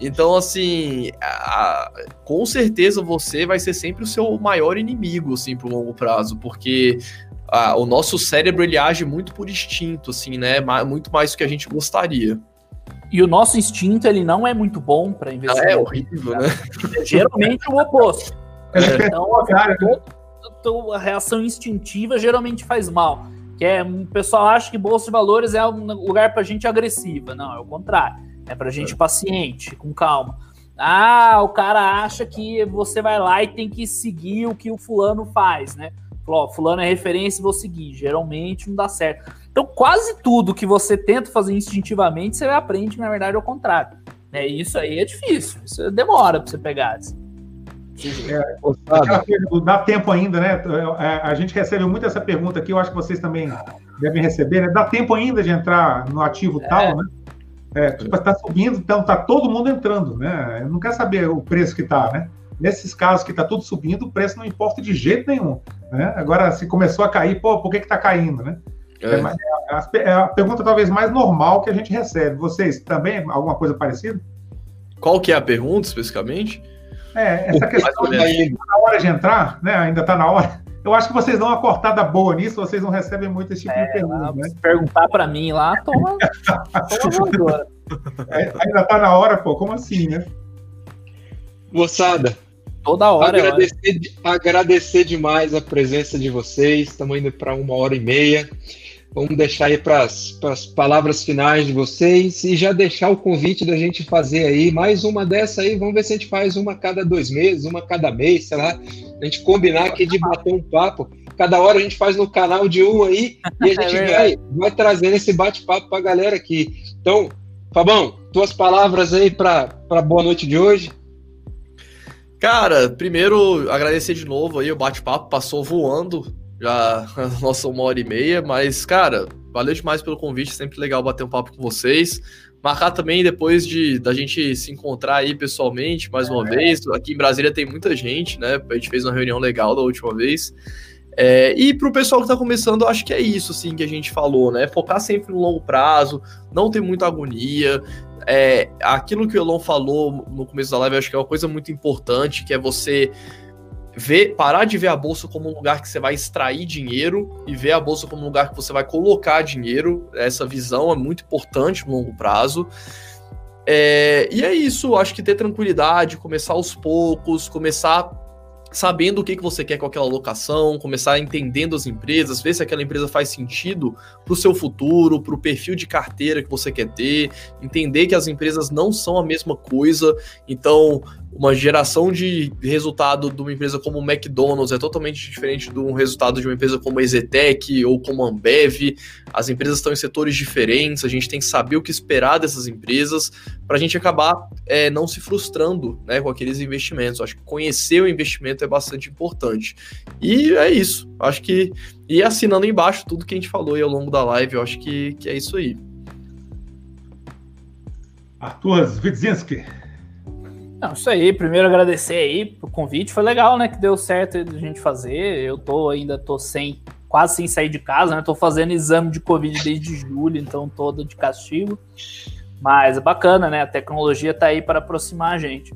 Então, assim, a, com certeza você vai ser sempre o seu maior inimigo, assim, pro longo prazo, porque ah, o nosso cérebro ele age muito por instinto, assim, né? Muito mais do que a gente gostaria. E o nosso instinto ele não é muito bom para investir. Ah, é horrível, né? É geralmente o oposto. É. Então, a, a reação instintiva geralmente faz mal. Que é, o pessoal acha que bolsa de valores é um lugar para gente agressiva. Não, é o contrário. É para gente é. paciente, com calma. Ah, o cara acha que você vai lá e tem que seguir o que o fulano faz, né? Falou, ó, fulano é referência, vou seguir. Geralmente não dá certo. Então, quase tudo que você tenta fazer instintivamente, você aprende que na verdade é o contrário. É, isso aí é difícil. Isso demora para você pegar. Assim. É, dá tempo ainda, né? É, a gente recebeu muito essa pergunta aqui, eu acho que vocês também devem receber, né? Dá tempo ainda de entrar no ativo é. tal, né? É, tipo, está subindo, então tá todo mundo entrando, né? Não quer saber o preço que tá, né? Nesses casos que está tudo subindo, o preço não importa de jeito nenhum. Né? Agora, se começou a cair, pô, por que está caindo? Né? É. É, é, é, a pergunta talvez mais normal que a gente recebe. Vocês também, alguma coisa parecida? Qual que é a pergunta, especificamente? É, essa questão aí, tá na hora de entrar, né? Ainda está na hora. Eu acho que vocês dão uma cortada boa nisso, vocês não recebem muito esse tipo é, de pergunta. Né? Se perguntar para mim lá, toma, toma é, Ainda está na hora, pô, como assim, né? Moçada, Toda hora. Agradecer, agradecer demais a presença de vocês. Estamos indo para uma hora e meia. Vamos deixar aí para as palavras finais de vocês e já deixar o convite da gente fazer aí mais uma dessa aí. Vamos ver se a gente faz uma cada dois meses, uma cada mês, sei lá. A gente combinar aqui de bater um papo. Cada hora a gente faz no canal de um aí e a gente é vai, vai trazendo esse bate-papo para a galera aqui. Então, Fabão, tuas palavras aí para boa noite de hoje. Cara, primeiro agradecer de novo aí o bate-papo, passou voando já a nossa uma hora e meia, mas, cara, valeu demais pelo convite, sempre legal bater um papo com vocês. Marcar também depois de da gente se encontrar aí pessoalmente mais uma é. vez. Aqui em Brasília tem muita gente, né? A gente fez uma reunião legal da última vez. É, e para o pessoal que está começando, acho que é isso assim que a gente falou, né? Focar sempre no longo prazo, não ter muita agonia, é, aquilo que o Elon falou no começo da live, acho que é uma coisa muito importante, que é você ver, parar de ver a bolsa como um lugar que você vai extrair dinheiro e ver a bolsa como um lugar que você vai colocar dinheiro. Essa visão é muito importante no longo prazo. É, e é isso, acho que ter tranquilidade, começar aos poucos, começar sabendo o que, que você quer com aquela locação, começar entendendo as empresas, ver se aquela empresa faz sentido para o seu futuro, para o perfil de carteira que você quer ter, entender que as empresas não são a mesma coisa. Então, uma geração de resultado de uma empresa como o McDonald's é totalmente diferente de um resultado de uma empresa como a Ezetec ou como a Ambev. As empresas estão em setores diferentes, a gente tem que saber o que esperar dessas empresas para a gente acabar é, não se frustrando né, com aqueles investimentos. Acho que conhecer o investimento é bastante importante. E é isso. Acho que. E assinando embaixo tudo que a gente falou aí ao longo da live, eu acho que, que é isso aí. Arthur Widzinski. Não, isso aí, primeiro agradecer aí o convite, foi legal, né, que deu certo a gente fazer, eu tô, ainda tô sem, quase sem sair de casa, né, tô fazendo exame de Covid desde julho, então todo de castigo, mas é bacana, né, a tecnologia tá aí para aproximar a gente.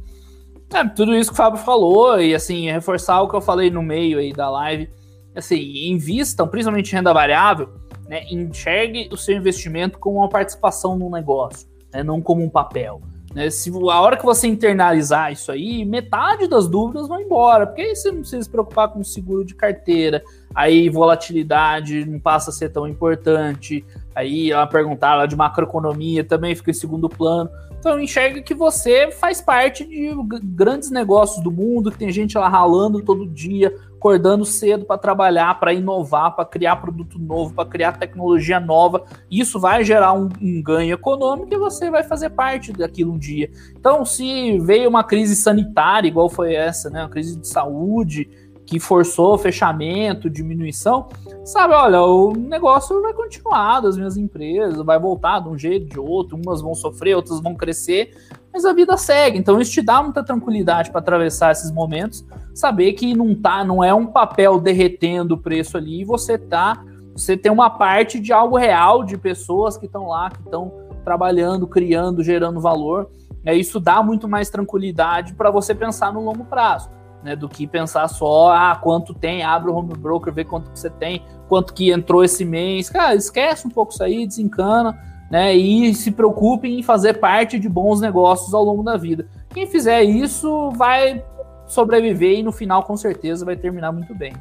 É, tudo isso que o Fábio falou, e assim, reforçar o que eu falei no meio aí da live, assim, invistam, principalmente em renda variável, né, enxergue o seu investimento como uma participação no negócio, né, não como um papel. Né? Se a hora que você internalizar isso aí, metade das dúvidas vão embora, porque aí você não precisa se preocupar com seguro de carteira, aí volatilidade não passa a ser tão importante, aí ela perguntar lá de macroeconomia também fica em segundo plano. Então enxerga que você faz parte de grandes negócios do mundo, que tem gente lá ralando todo dia, acordando cedo para trabalhar, para inovar, para criar produto novo, para criar tecnologia nova. Isso vai gerar um, um, ganho econômico e você vai fazer parte daquilo um dia. Então, se veio uma crise sanitária, igual foi essa, né, uma crise de saúde, que forçou fechamento, diminuição, sabe, olha, o negócio vai continuar das minhas empresas, vai voltar de um jeito, de outro, umas vão sofrer, outras vão crescer, mas a vida segue. Então isso te dá muita tranquilidade para atravessar esses momentos, saber que não tá, não é um papel derretendo o preço ali e você tá, você tem uma parte de algo real de pessoas que estão lá, que estão trabalhando, criando, gerando valor. É, isso dá muito mais tranquilidade para você pensar no longo prazo né, do que pensar só, ah, quanto tem, abre o home broker, vê quanto você tem, quanto que entrou esse mês. Cara, esquece um pouco isso aí, desencana, né, e se preocupe em fazer parte de bons negócios ao longo da vida. Quem fizer isso vai sobreviver e no final com certeza vai terminar muito bem.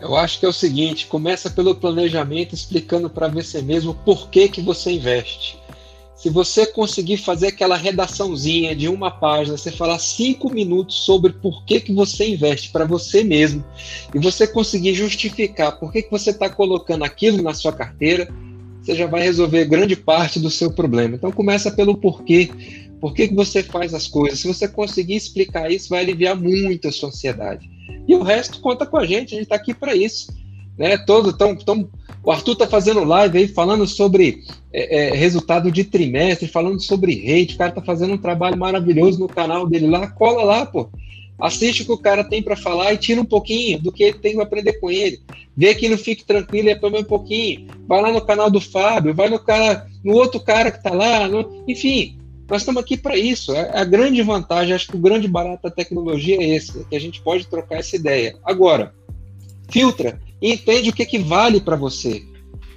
Eu acho que é o seguinte, começa pelo planejamento explicando para você mesmo por que que você investe se você conseguir fazer aquela redaçãozinha de uma página, você falar cinco minutos sobre por que, que você investe para você mesmo, e você conseguir justificar por que, que você está colocando aquilo na sua carteira, você já vai resolver grande parte do seu problema. Então começa pelo porquê. Por que, que você faz as coisas? Se você conseguir explicar isso, vai aliviar muito a sua ansiedade. E o resto conta com a gente, a gente está aqui para isso. Né? Todo, tão, tão o Arthur tá fazendo live aí falando sobre é, é, resultado de trimestre, falando sobre rate. O cara tá fazendo um trabalho maravilhoso no canal dele lá. Cola lá, pô. Assiste o que o cara tem para falar e tira um pouquinho do que tem para aprender com ele. Vê que não fique tranquilo e aprende um pouquinho. Vai lá no canal do Fábio, vai no cara, no outro cara que tá lá. No... Enfim, nós estamos aqui para isso. É a grande vantagem, acho que o grande barato da tecnologia é esse, que a gente pode trocar essa ideia. Agora, filtra e entende o que, que vale para você.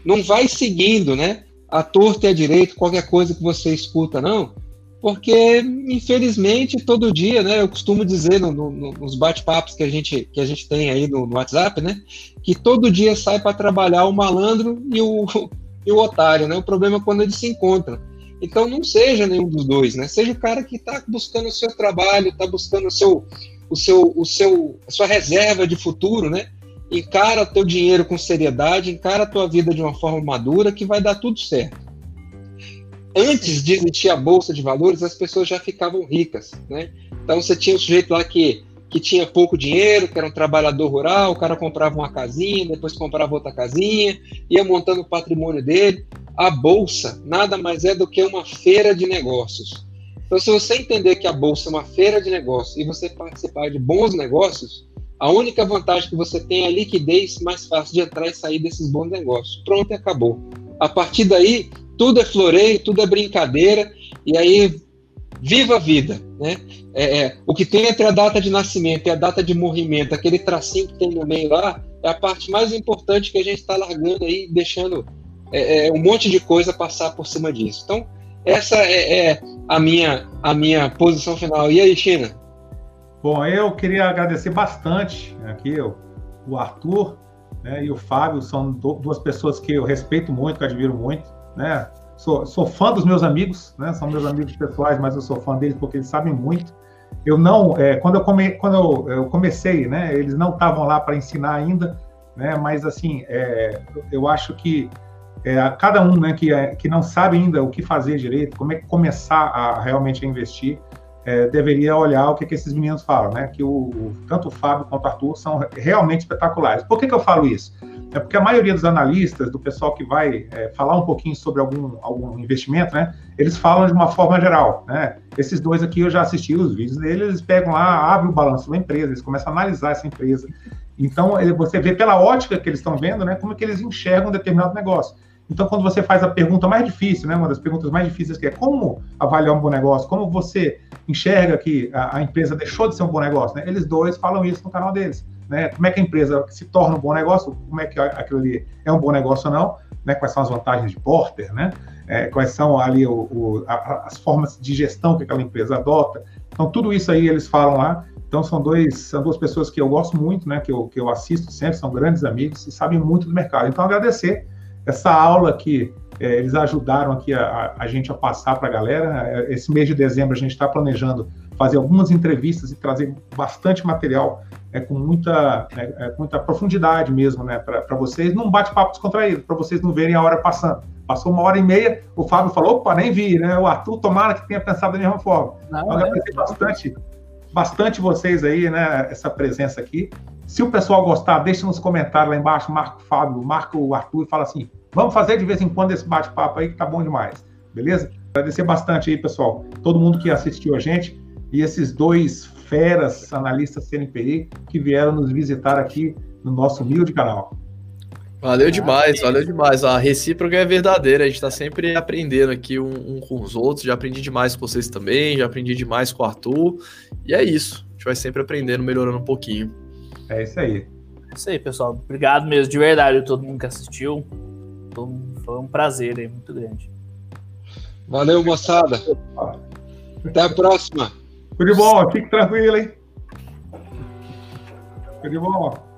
Não vai seguindo, né? A torta e a direito, qualquer coisa que você escuta, não. Porque, infelizmente, todo dia, né? Eu costumo dizer no, no, nos bate-papos que, a gente, que a gente tem aí no, no WhatsApp, né? Que todo dia sai para trabalhar o malandro e o, e o otário, né? O problema é quando eles se encontram. Então, não seja nenhum dos dois, né? Seja o cara que está buscando o seu trabalho, está buscando o seu, o seu, o seu, a sua reserva de futuro, né? Encara teu dinheiro com seriedade, encara tua vida de uma forma madura que vai dar tudo certo. Antes de existir a bolsa de valores, as pessoas já ficavam ricas, né? Então você tinha um sujeito lá que que tinha pouco dinheiro, que era um trabalhador rural, o cara comprava uma casinha, depois comprava outra casinha, ia montando o patrimônio dele. A bolsa nada mais é do que uma feira de negócios. Então, se você entender que a bolsa é uma feira de negócios e você participar de bons negócios, a única vantagem que você tem é a liquidez mais fácil de entrar e sair desses bons negócios. Pronto e acabou. A partir daí, tudo é floreio, tudo é brincadeira, e aí viva a vida. Né? É, é, o que tem entre a data de nascimento e a data de morrimento, aquele tracinho que tem no meio lá, é a parte mais importante que a gente está largando aí, deixando é, é, um monte de coisa passar por cima disso. Então, essa é, é, a, minha, a minha posição final. E aí, China? Bom, eu queria agradecer bastante aqui o, o Arthur né, e o Fábio, são duas pessoas que eu respeito muito, que admiro muito, né? Sou, sou fã dos meus amigos, né? São meus amigos pessoais, mas eu sou fã deles porque eles sabem muito. Eu não, é, quando, eu, come, quando eu, eu comecei, né? Eles não estavam lá para ensinar ainda, né? Mas assim, é, eu acho que é, cada um, né, que, é, que não sabe ainda o que fazer direito, como é que começar a realmente investir, é, deveria olhar o que, que esses meninos falam, né? Que o, tanto o Fábio quanto o Arthur são realmente espetaculares. Por que, que eu falo isso? É porque a maioria dos analistas, do pessoal que vai é, falar um pouquinho sobre algum, algum investimento, né? Eles falam de uma forma geral, né? Esses dois aqui eu já assisti os vídeos deles, eles pegam lá, abrem o balanço da empresa, eles começam a analisar essa empresa. Então, você vê pela ótica que eles estão vendo, né? Como é que eles enxergam um determinado negócio. Então, quando você faz a pergunta mais difícil, né, uma das perguntas mais difíceis que é como avaliar um bom negócio, como você enxerga que a, a empresa deixou de ser um bom negócio, né? Eles dois falam isso no canal deles, né? Como é que a empresa se torna um bom negócio, como é que aquilo ali é um bom negócio ou não, né? Quais são as vantagens de Porter, né? É, quais são ali o, o, a, as formas de gestão que aquela empresa adota. Então, tudo isso aí eles falam lá. Então, são, dois, são duas pessoas que eu gosto muito, né? Que eu, que eu assisto sempre, são grandes amigos e sabem muito do mercado. Então, agradecer essa aula que é, eles ajudaram aqui a, a gente a passar para a galera. Esse mês de dezembro a gente está planejando fazer algumas entrevistas e trazer bastante material é, com, muita, é, é, muita profundidade mesmo né, para vocês, num bate-papo descontraído, para vocês não verem a hora passando. Passou uma hora e meia, o Fábio falou, opa, nem vi, né? O Arthur, tomara que tenha pensado da mesma forma. Não, então, é, agradecer bastante, bastante vocês aí, né, essa presença aqui. Se o pessoal gostar, deixa nos comentários lá embaixo, marca o Fábio, marca o Arthur e fala assim: vamos fazer de vez em quando esse bate-papo aí que tá bom demais, beleza? Agradecer bastante aí, pessoal, todo mundo que assistiu a gente e esses dois feras analistas CNPI que vieram nos visitar aqui no nosso humilde canal. Valeu demais, valeu demais. A recíproca é verdadeira, a gente está sempre aprendendo aqui um, um, com os outros. Já aprendi demais com vocês também, já aprendi demais com o Arthur. E é isso, a gente vai sempre aprendendo, melhorando um pouquinho. É isso aí. É isso aí, pessoal. Obrigado mesmo, de verdade, a todo mundo que assistiu. Foi um prazer aí, muito grande. Valeu, moçada. Até a próxima. Tudo de bom, fique tranquilo, hein? Tudo de bom.